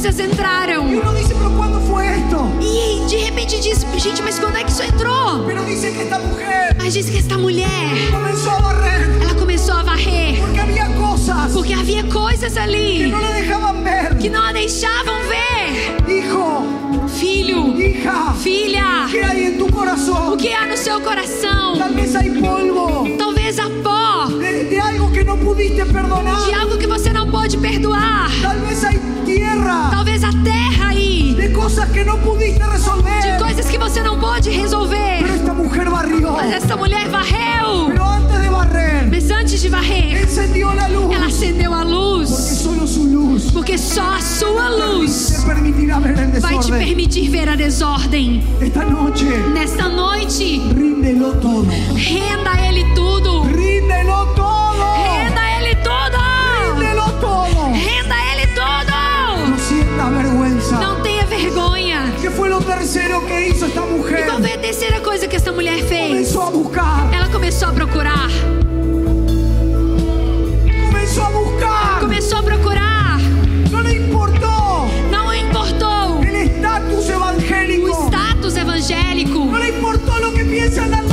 Coisas entraram. Y uno dice, pero ¿cuándo fue esto? E de repente diz, gente, mas quando é que isso entrou? Pero dice que esta mujer Mas diz que esta mulher, comenzó a barrer ela começou a varrer. porque había cosas Porque havia coisas que ali no le dejaban ver. que não a deixavam ver. Hijo, Filho, hija, filha, ¿qué hay en tu o corazón? que há no seu coração? Tal vez hay polvo Talvez a pó de, de algo que no pudiste perdonar. de algo que você não pode perdoar. Tal vez cosas que no pudiste de resolver. coisas que você não pode resolver. Pero esta mujer barrió. Mas essa mulher varreu. Pero antes de barrer, Mas antes de varrer, encendió la luz. ela acendeu a Porque luz. solo su luz Porque só a sua luz vai te permitir ver a desordem. Esta noche, Nesta noite, ríndelo todo. renda a Ele tudo. Ríndelo todo. ¿Qué fue lo tercero que hizo esta E qual foi a terceira coisa que essa mulher fez? Comenzó a buscar. Ela começou a procurar. Comenzó a buscar. Começou a procurar. No le importó Não importou o status evangélico. No le importó lo que piensan al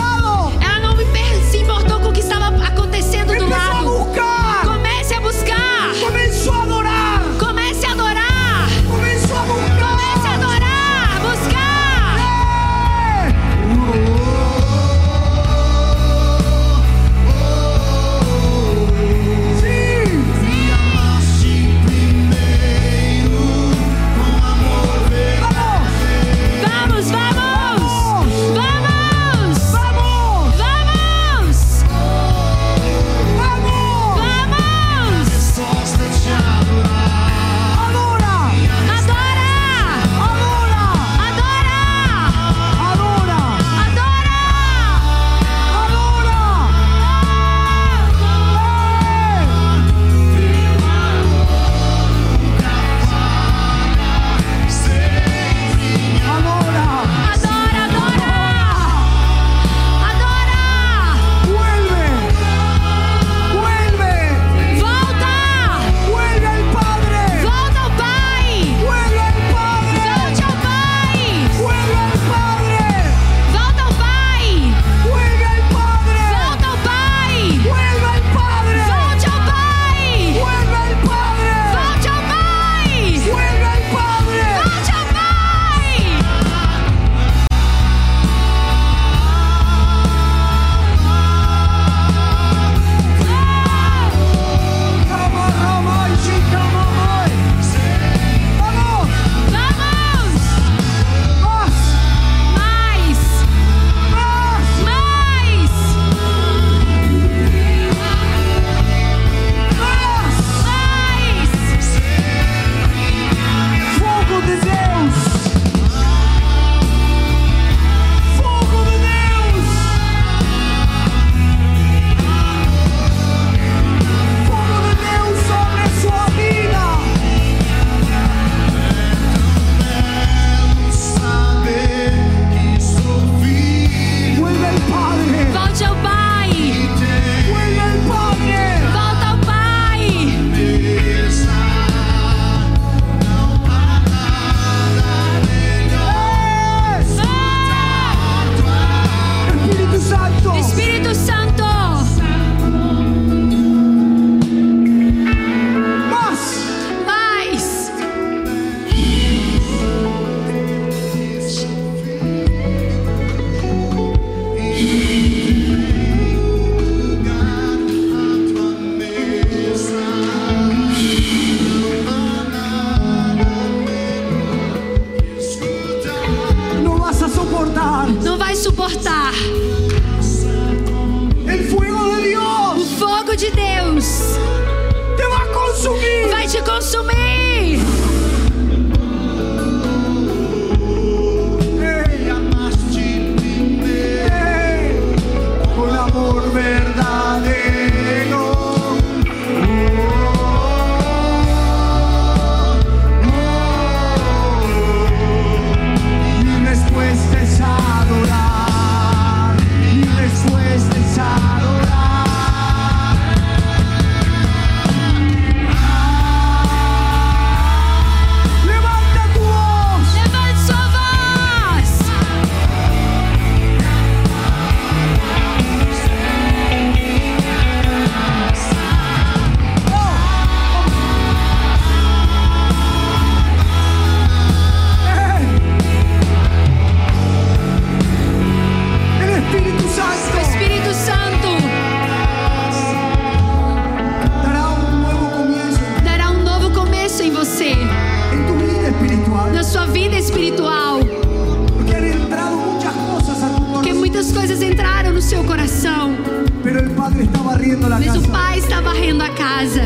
coisas entraram no seu coração. Mas o. Pai está varrendo a casa.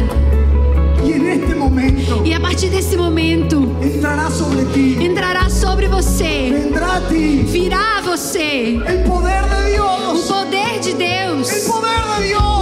Momento E a partir desse momento, entrará sobre ti. entrará sobre você, Vendrá a ti virá a você poder de o poder de Deus. poder de O